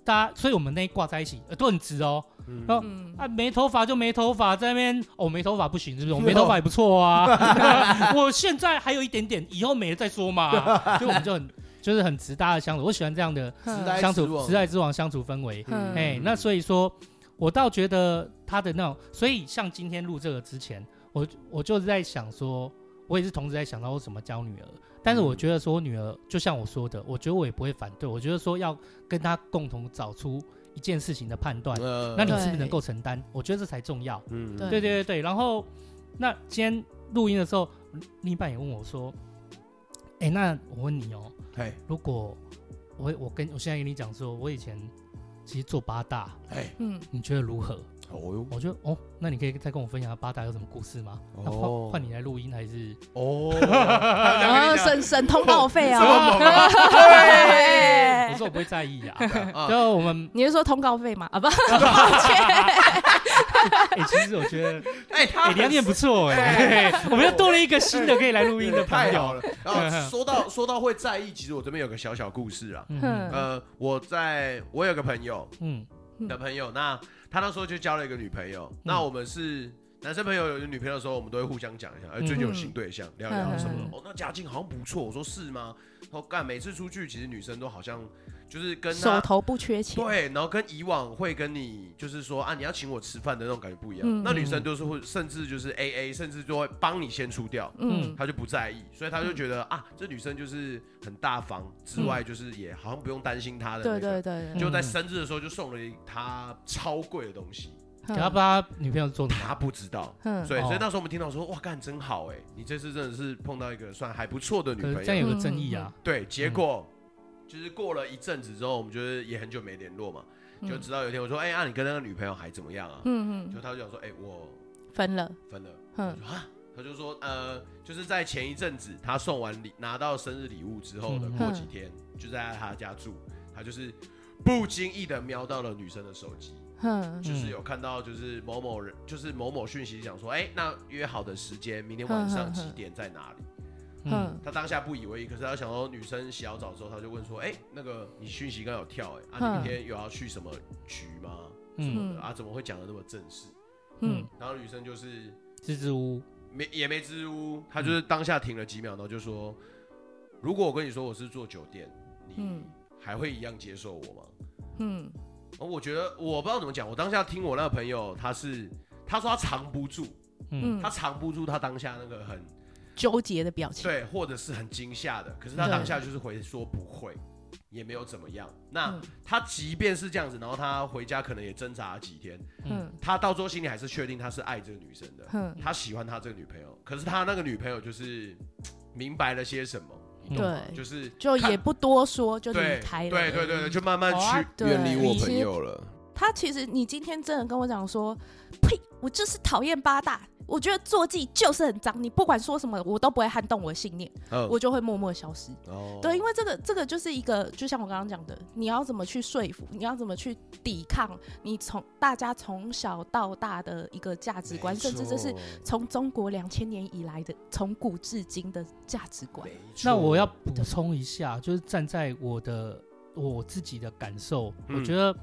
大家，所以我们那一挂在一起，都很直哦。嗯、说啊，没头发就没头发，在那边哦，没头发不行，是不是？我没头发也不错啊。我现在还有一点点，以后没了再说嘛。所以我们就很就是很直搭的相处，我喜欢这样的相处，直来直往相处氛围。哎，那所以说，我倒觉得他的那种，所以像今天录这个之前，我我就是在想说，我也是同时在想到我怎么教女儿。但是我觉得说女儿，就像我说的，我觉得我也不会反对。我觉得说要跟她共同找出一件事情的判断，那你是不是能够承担？我觉得这才重要。嗯，对对对对。然后，那今天录音的时候，另一半也问我说：“哎，那我问你哦，如果我我跟我现在跟你讲说，我以前其实做八大，哎，嗯，你觉得如何？”哦，我觉得哦，那你可以再跟我分享下八大有什么故事吗？那换换你来录音还是？哦，然后省省通告费啊！我说我不会在意呀。就我们，你是说通告费吗？啊不，抱歉。哎，其实我觉得，哎，他聊天不错哎，我们又多了一个新的可以来录音的朋友了。然后说到说到会在意，其实我这边有个小小故事啊。嗯，呃，我在我有个朋友，嗯，的朋友那。他那时候就交了一个女朋友，那我们是男生朋友有女朋友的时候，我们都会互相讲一下，哎，最近有新对象，聊聊什么的。哦，那家境好像不错，我说是吗？他说干，每次出去，其实女生都好像。就是跟手头不缺钱，对，然后跟以往会跟你就是说啊，你要请我吃饭的那种感觉不一样。嗯、那女生都是会，甚至就是 A A，甚至就会帮你先出掉，嗯，她就不在意，所以她就觉得、嗯、啊，这女生就是很大方，之外就是也好像不用担心她的、那个，对对对，就在生日的时候就送了她超贵的东西，给他把他女朋友做的，他不知道，嗯、所以所以那时候我们听到说哇，干真好哎，你这次真的是碰到一个算还不错的女朋友，这样有个争议啊，对，结果。嗯就是过了一阵子之后，我们就是也很久没联络嘛，嗯、就直到有一天我说：“哎、欸，啊，你跟那个女朋友还怎么样啊？”嗯嗯，就他就讲说：“哎、欸，我分了，分了。嗯”啊，他就说：“呃，就是在前一阵子，他送完礼拿到生日礼物之后的过几天，嗯、就在他家住，他就是不经意的瞄到了女生的手机，嗯，就是有看到就是某某人就是某某讯息讲说：哎、欸，那约好的时间，明天晚上几点在哪里？”嗯，他当下不以为意，可是他想说女生洗好澡之后，他就问说：“哎，那个你讯息刚有跳，哎，啊，你明天有要去什么局吗？嗯，啊，怎么会讲的那么正式？嗯，然后女生就是支支吾吾，没也没支支吾吾，他就是当下停了几秒，然后就说：如果我跟你说我是做酒店，你还会一样接受我吗？嗯，我觉得我不知道怎么讲，我当下听我那个朋友，他是他说他藏不住，嗯，他藏不住他当下那个很。纠结的表情，对，或者是很惊吓的，可是他当下就是回说不会，也没有怎么样。那他即便是这样子，然后他回家可能也挣扎了几天，嗯，他到最后心里还是确定他是爱这个女生的，嗯，他喜欢他这个女朋友，可是他那个女朋友就是明白了些什么，对，就是就也不多说，就离开了，对对对对，就慢慢去远离我朋友了。他其实，你今天真的跟我讲说，呸，我就是讨厌八大。我觉得坐骑就是很脏，你不管说什么，我都不会撼动我的信念，oh. 我就会默默消失。Oh. 对，因为这个这个就是一个，就像我刚刚讲的，你要怎么去说服，你要怎么去抵抗你从大家从小到大的一个价值观，错甚至这是从中国两千年以来的从古至今的价值观。错那我要补充一下，就是站在我的我自己的感受，嗯、我觉得。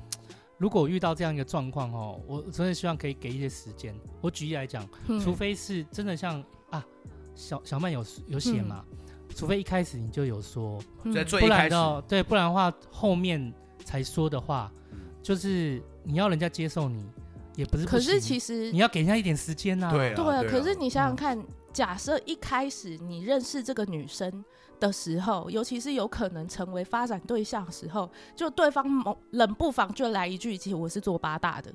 如果遇到这样一个状况哦，我真的希望可以给一些时间。我举例来讲，嗯、除非是真的像啊，小小曼有有写嘛，嗯、除非一开始你就有说，嗯、不然的对，不然的话后面才说的话，嗯、就是你要人家接受你，也不是不。可是其实你要给人家一点时间呐、啊。对啊。对啊。可是你想想看，嗯、假设一开始你认识这个女生。的时候，尤其是有可能成为发展对象的时候，就对方冷不防就来一句：“其实我是做八大的。”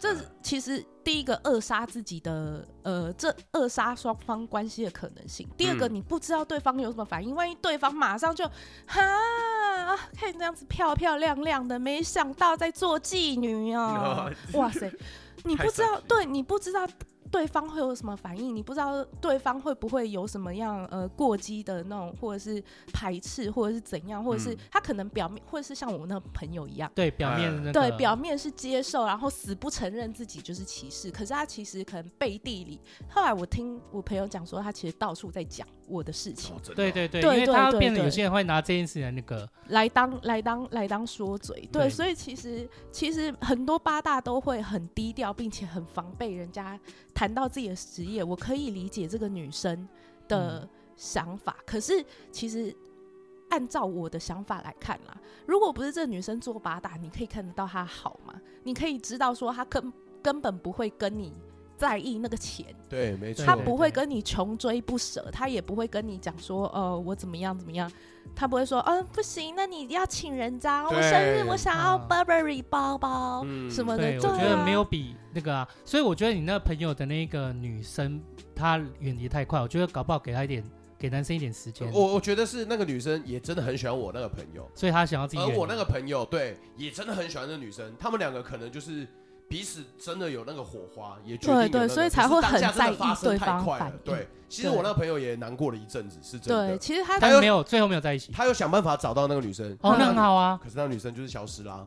这其实第一个扼杀自己的，呃，这扼杀双方关系的可能性。第二个，你不知道对方有什么反应，万一对方马上就哈，看你这样子漂漂亮亮的，没想到在做妓女哦！哇塞，你不知道，对你不知道。对方会有什么反应？你不知道对方会不会有什么样呃过激的那种，或者是排斥，或者是怎样，或者是他可能表面，或者是像我那朋友一样，对表面、那个、对表面是接受，然后死不承认自己就是歧视，可是他其实可能背地里。后来我听我朋友讲说，他其实到处在讲我的事情。对对对，因为他变得有些人会拿这件事情那个来当来当来当说嘴。对，对所以其实其实很多八大都会很低调，并且很防备人家。谈到自己的职业，我可以理解这个女生的想法。嗯、可是，其实按照我的想法来看啦，如果不是这个女生做八大，你可以看得到她好吗？你可以知道说她根根本不会跟你在意那个钱，对，没错，他不会跟你穷追不舍，他也不会跟你讲说，呃，我怎么样怎么样，他不会说，嗯、呃，不行，那你要请人家，我生日我想要 Burberry 包包、嗯、什么的，对，我觉得没有比那个啊，所以我觉得你那个朋友的那个女生，她远离太快，我觉得搞不好给她一点。给男生一点时间，我我觉得是那个女生也真的很喜欢我那个朋友，所以她想要自己。而我那个朋友对也真的很喜欢那个女生，他们两个可能就是彼此真的有那个火花，也决定、那个、对对，所以才会很在意对方反应。对，其实我那个朋友也难过了一阵子，是真的。对，其实他他没有最后没有在一起，他又想办法找到那个女生。哦，那很好啊。可是那个女生就是消失啦，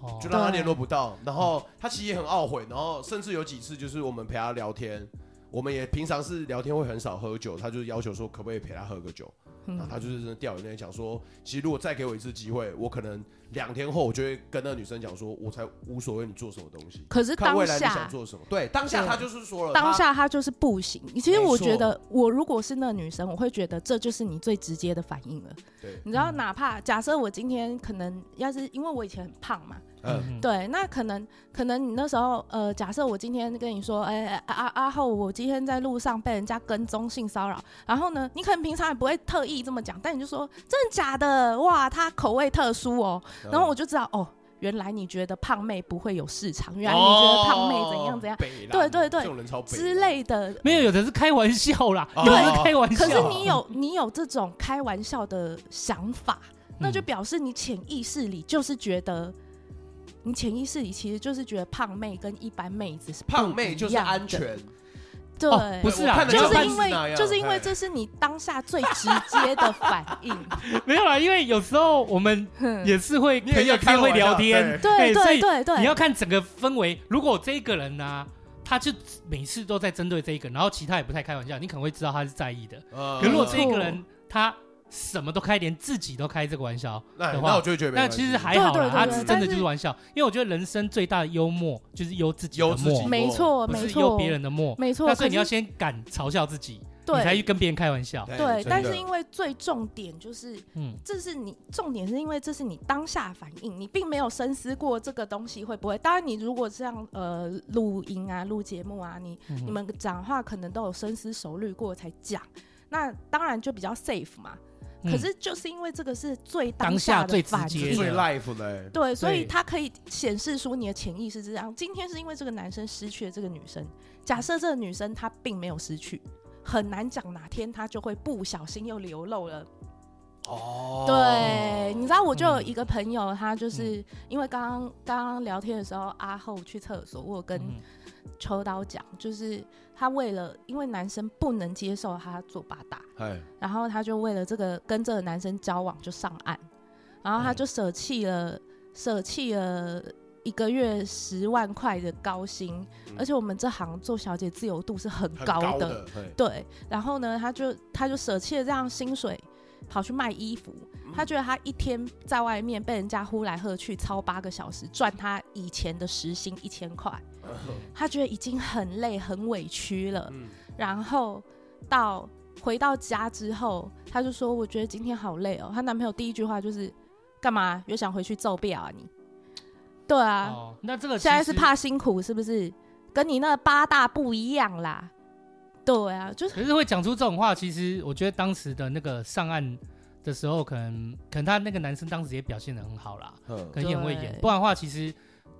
哦，就让他联络不到。然后他其实也很懊悔，然后甚至有几次就是我们陪他聊天。我们也平常是聊天会很少喝酒，他就要求说可不可以陪他喝个酒，嗯、然后他就是真的掉眼泪讲说，其实如果再给我一次机会，我可能两天后我就会跟那个女生讲说，我才无所谓你做什么东西。可是当下你想做什么？对，当下他就是说了，当下他就是不行。其实我觉得，我如果是那个女生，我会觉得这就是你最直接的反应了。对，你知道，哪怕假设我今天可能要是因为我以前很胖嘛。嗯，对，那可能可能你那时候，呃，假设我今天跟你说，哎、欸，阿阿浩，我今天在路上被人家跟踪性骚扰，然后呢，你可能平常也不会特意这么讲，但你就说真的假的，哇，他口味特殊哦，然后我就知道，哦，原来你觉得胖妹不会有市场，原来你觉得胖妹怎样怎样，对对对，之类的，没有，有的是开玩笑啦，有的是，开玩笑，可是你有你有这种开玩笑的想法，那就表示你潜意识里就是觉得。你潜意识里其实就是觉得胖妹跟一般妹子是胖妹就是安全，对，哦、不是啊，就是因为就是因为这是你当下最直接的反应。没有啦，因为有时候我们也是会朋友开会聊天，对对对对，你要看整个氛围。如果这一个人呢、啊，他就每次都在针对这一个，然后其他也不太开玩笑，你可能会知道他是在意的。呃、可如果这一个人他。什么都开，连自己都开这个玩笑的话，那我就觉得，那其实还好啦，他是真的就是玩笑。因为我觉得人生最大的幽默就是幽自己的默，没错，不是幽别人的默，没错。那所以你要先敢嘲笑自己，你才去跟别人开玩笑。对，但是因为最重点就是，嗯，这是你重点是因为这是你当下反应，你并没有深思过这个东西会不会。当然，你如果这样呃录音啊、录节目啊，你你们讲话可能都有深思熟虑过才讲，那当然就比较 safe 嘛。可是就是因为这个是最当下的反应，最 life 的，对，所以它可以显示出你的潜意识是这样。今天是因为这个男生失去了这个女生，假设这个女生她并没有失去，很难讲哪天她就会不小心又流露了。哦，对，你知道我就有一个朋友，他就是因为刚刚刚刚聊天的时候，阿后去厕所，我跟秋刀讲，就是。他为了，因为男生不能接受他做八大，然后他就为了这个跟这个男生交往就上岸，然后他就舍弃了舍弃了一个月十万块的高薪，而且我们这行做小姐自由度是很高的，高的对。然后呢，他就他就舍弃了这样薪水，跑去卖衣服。他觉得他一天在外面被人家呼来喝去，超八个小时，赚他以前的时薪一千块。他觉得已经很累、很委屈了。然后到回到家之后，他就说：“我觉得今天好累哦。”她男朋友第一句话就是：“干嘛？又想回去揍表啊你？”对啊，哦、那这个现在是怕辛苦是不是？跟你那八大不一样啦。对啊，就是。可是会讲出这种话，其实我觉得当时的那个上岸的时候，可能可能他那个男生当时也表现的很好啦，嗯。可能也会演，不然的话，其实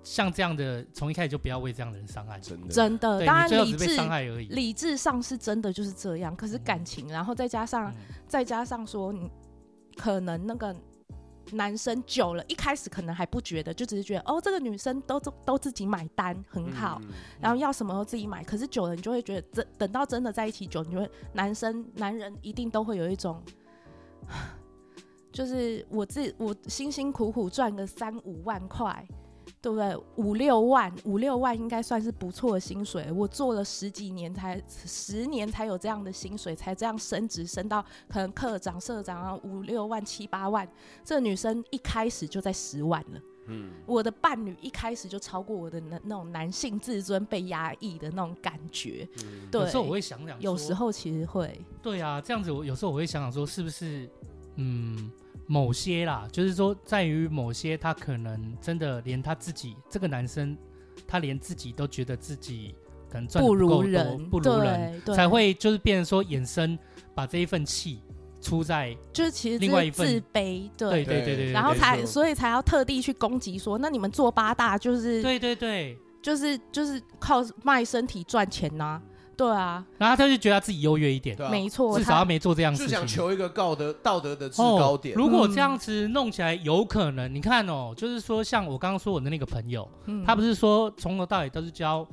像这样的，从一开始就不要为这样的人伤害，真的，真的，对当然理智伤害而已，理智上是真的就是这样，可是感情，嗯、然后再加上、嗯、再加上说，你可能那个男生久了，一开始可能还不觉得，就只是觉得哦，这个女生都都自己买单很好，嗯、然后要什么都自己买，可是久了你就会觉得，真等到真的在一起久，你就会男生男人一定都会有一种。就是我自，我辛辛苦苦赚个三五万块，对不对？五六万，五六万应该算是不错的薪水。我做了十几年才，十年才有这样的薪水，才这样升职升到可能科长、社长啊，五六万、七八万。这女生一开始就在十万了。嗯，我的伴侣一开始就超过我的那那种男性自尊被压抑的那种感觉。嗯，对，有时候我会想想，有时候其实会。对啊，这样子我有时候我会想想说，是不是嗯。某些啦，就是说，在于某些他可能真的连他自己这个男生，他连自己都觉得自己可能赚不如人，不如人，才会就是变成说衍生把这一份气出在就是其实另外一份自卑，对对对对，然后才所以才要特地去攻击说，那你们做八大就是对对对，就是就是靠卖身体赚钱呐、啊。对啊，然后他就觉得他自己优越一点，没错，至少他没做这样事情，就想求一个道德道德的制高点。如果这样子弄起来，有可能你看哦，就是说像我刚刚说我的那个朋友，他不是说从头到尾都是交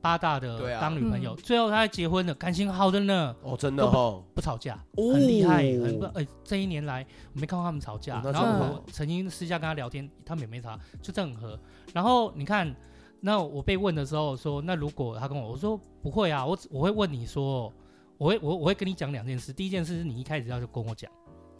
八大的当女朋友，最后他还结婚了，感情好的呢。哦，真的哦，不吵架，很厉害，很不哎，这一年来我没看过他们吵架。然后我曾经私下跟他聊天，他们也没吵，就这很合。然后你看。那我被问的时候说，那如果他跟我我说不会啊，我我会问你说，我会我我会跟你讲两件事。第一件事是你一开始要就跟我讲，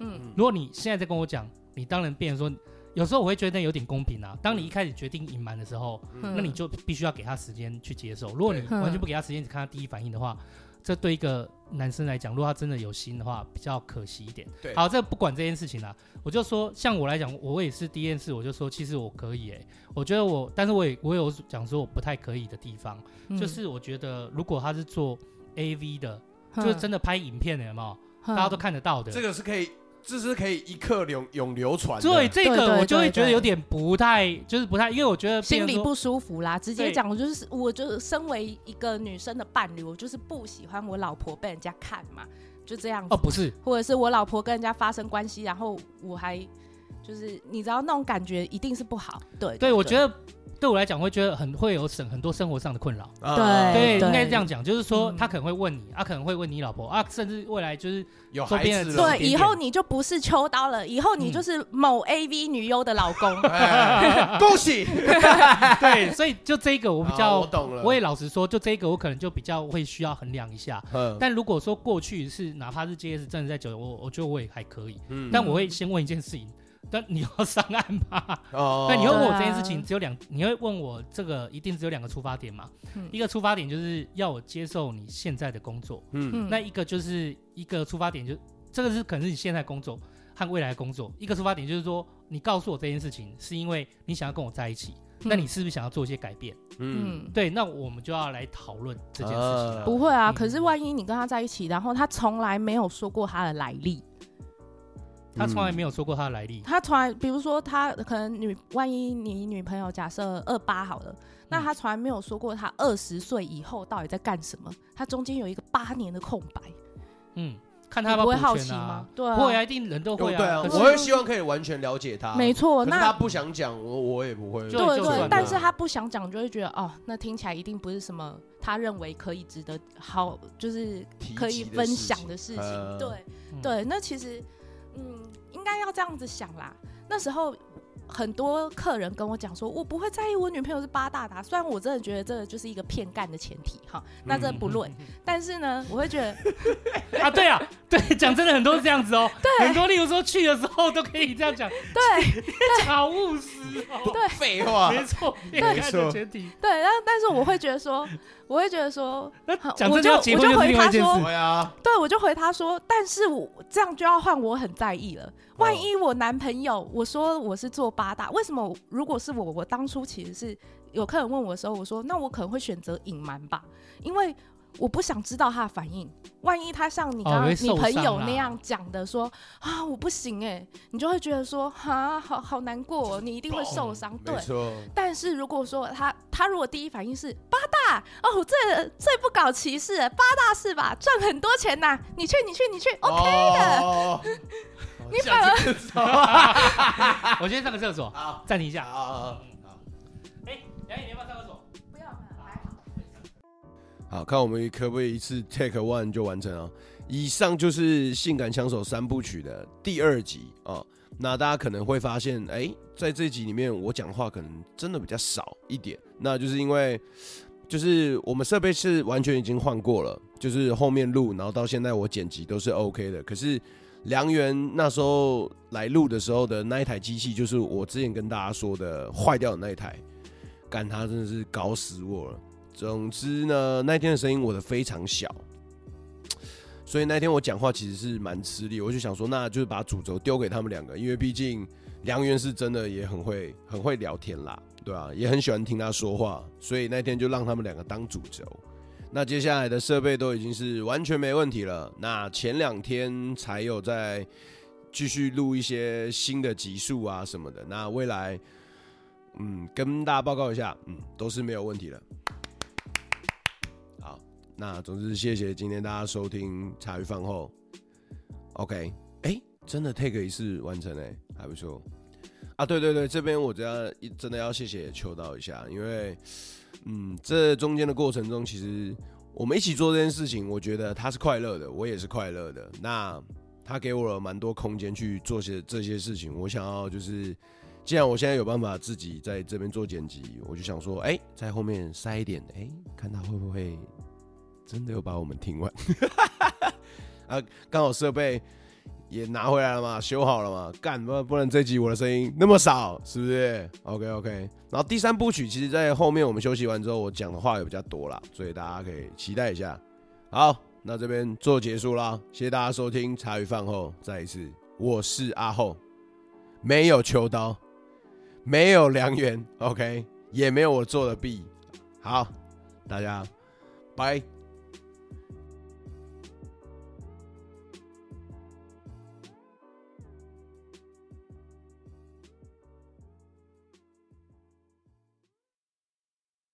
嗯，如果你现在在跟我讲，你当然变成说，有时候我会觉得有点公平啊。当你一开始决定隐瞒的时候，嗯、那你就必须要给他时间去接受。如果你完全不给他时间，只看他第一反应的话。这对一个男生来讲，如果他真的有心的话，比较可惜一点。对，好，这不管这件事情啦，我就说，像我来讲，我也是第一件事，我就说，其实我可以诶、欸，我觉得我，但是我也我有讲说我不太可以的地方，嗯、就是我觉得如果他是做 AV 的，嗯、就是真的拍影片的，有没有？嗯、大家都看得到的，这个是可以。这是可以一刻永永流传。对，这个我就会觉得有点不太，就是不太，因为我觉得心里不舒服啦。直接讲，我就是，我就是身为一个女生的伴侣，我就是不喜欢我老婆被人家看嘛，就这样子。哦，不是，或者是我老婆跟人家发生关系，然后我还就是你知道那种感觉一定是不好。对，对，我觉得。对我来讲，会觉得很会有省很多生活上的困扰。对对，应该是这样讲，就是说他可能会问你，他可能会问你老婆啊，甚至未来就是有孩子，对，以后你就不是秋刀了，以后你就是某 AV 女优的老公。恭喜！对，所以就这个我比较，我懂了。我也老实说，就这个我可能就比较会需要衡量一下。但如果说过去是哪怕是 JS 真的在酒，我我觉得我也还可以。嗯但我会先问一件事情。但你要上岸吗？哦，那你会问我这件事情，只有两，你会问我这个一定只有两个出发点嘛？嗯，一个出发点就是要我接受你现在的工作，嗯，那一个就是一个出发点就这个是可能是你现在工作和未来的工作，一个出发点就是说你告诉我这件事情是因为你想要跟我在一起，那你是不是想要做一些改变？嗯，对，那我们就要来讨论这件事情。不会啊，可是万一你跟他在一起，然后他从来没有说过他的来历。他从来没有说过他的来历。他从来，比如说，他可能女，万一你女朋友假设二八好了，那他从来没有说过他二十岁以后到底在干什么。他中间有一个八年的空白。嗯，看他不会好奇吗？对，会啊，一定人都会啊。对啊，我会希望可以完全了解他。没错，那他不想讲，我我也不会。对对，但是他不想讲，就会觉得哦，那听起来一定不是什么他认为可以值得好，就是可以分享的事情。对对，那其实。嗯，应该要这样子想啦。那时候很多客人跟我讲说，我不会在意我女朋友是八大达。虽然我真的觉得这个就是一个骗干的前提哈，那这不论。但是呢，我会觉得 啊，对啊，对，讲真的很多是这样子哦。对，很多例如说去的时候都可以这样讲。对，好务实哦。对，废话，没错，骗干的前提。对，然后但是我会觉得说。我会觉得说，那我就我就回他说，对，我就回他说，但是我这样就要换我很在意了。万一我男朋友我说我是做八大，为什么？如果是我，我当初其实是有客人问我的时候，我说那我可能会选择隐瞒吧，因为。我不想知道他的反应，万一他像你刚刚你朋友那样讲的说啊，我不行哎，你就会觉得说啊，好好难过，你一定会受伤。对，但是如果说他他如果第一反应是八大哦，这最不搞歧视，八大是吧？赚很多钱呐，你去你去你去，OK 的。你反而，我先上个厕所，好，暂停一下。啊。哎，杨颖，你要不要上厕所？好，看我们可不可以一次 take one 就完成啊？以上就是性感枪手三部曲的第二集啊。那大家可能会发现，哎、在这集里面我讲话可能真的比较少一点。那就是因为，就是我们设备是完全已经换过了，就是后面录，然后到现在我剪辑都是 OK 的。可是梁元那时候来录的时候的那一台机器，就是我之前跟大家说的坏掉的那一台，干他真的是搞死我了。总之呢，那天的声音我的非常小，所以那天我讲话其实是蛮吃力。我就想说，那就是把主轴丢给他们两个，因为毕竟梁元是真的也很会很会聊天啦，对啊，也很喜欢听他说话，所以那天就让他们两个当主轴。那接下来的设备都已经是完全没问题了。那前两天才有在继续录一些新的集数啊什么的。那未来，嗯，跟大家报告一下，嗯，都是没有问题的。那总之谢谢今天大家收听茶余饭后。OK，哎、真的 take 一次完成哎，还不错。啊，对对对，这边我真要真的要谢谢秋刀一下，因为。嗯，这中间的过程中，其实我们一起做这件事情，我觉得他是快乐的，我也是快乐的。那他给我了蛮多空间去做些这些事情。我想要就是，既然我现在有办法自己在这边做剪辑，我就想说，哎，在后面塞一点，哎，看他会不会真的有把我们听完。啊，刚好设备。也拿回来了嘛，修好了嘛，干不不能这集我的声音那么少，是不是？OK OK。然后第三部曲，其实在后面我们休息完之后，我讲的话也比较多啦，所以大家可以期待一下。好，那这边做结束啦，谢谢大家收听茶余饭后，再一次，我是阿后，没有秋刀，没有良缘，OK，也没有我做的币。好，大家拜。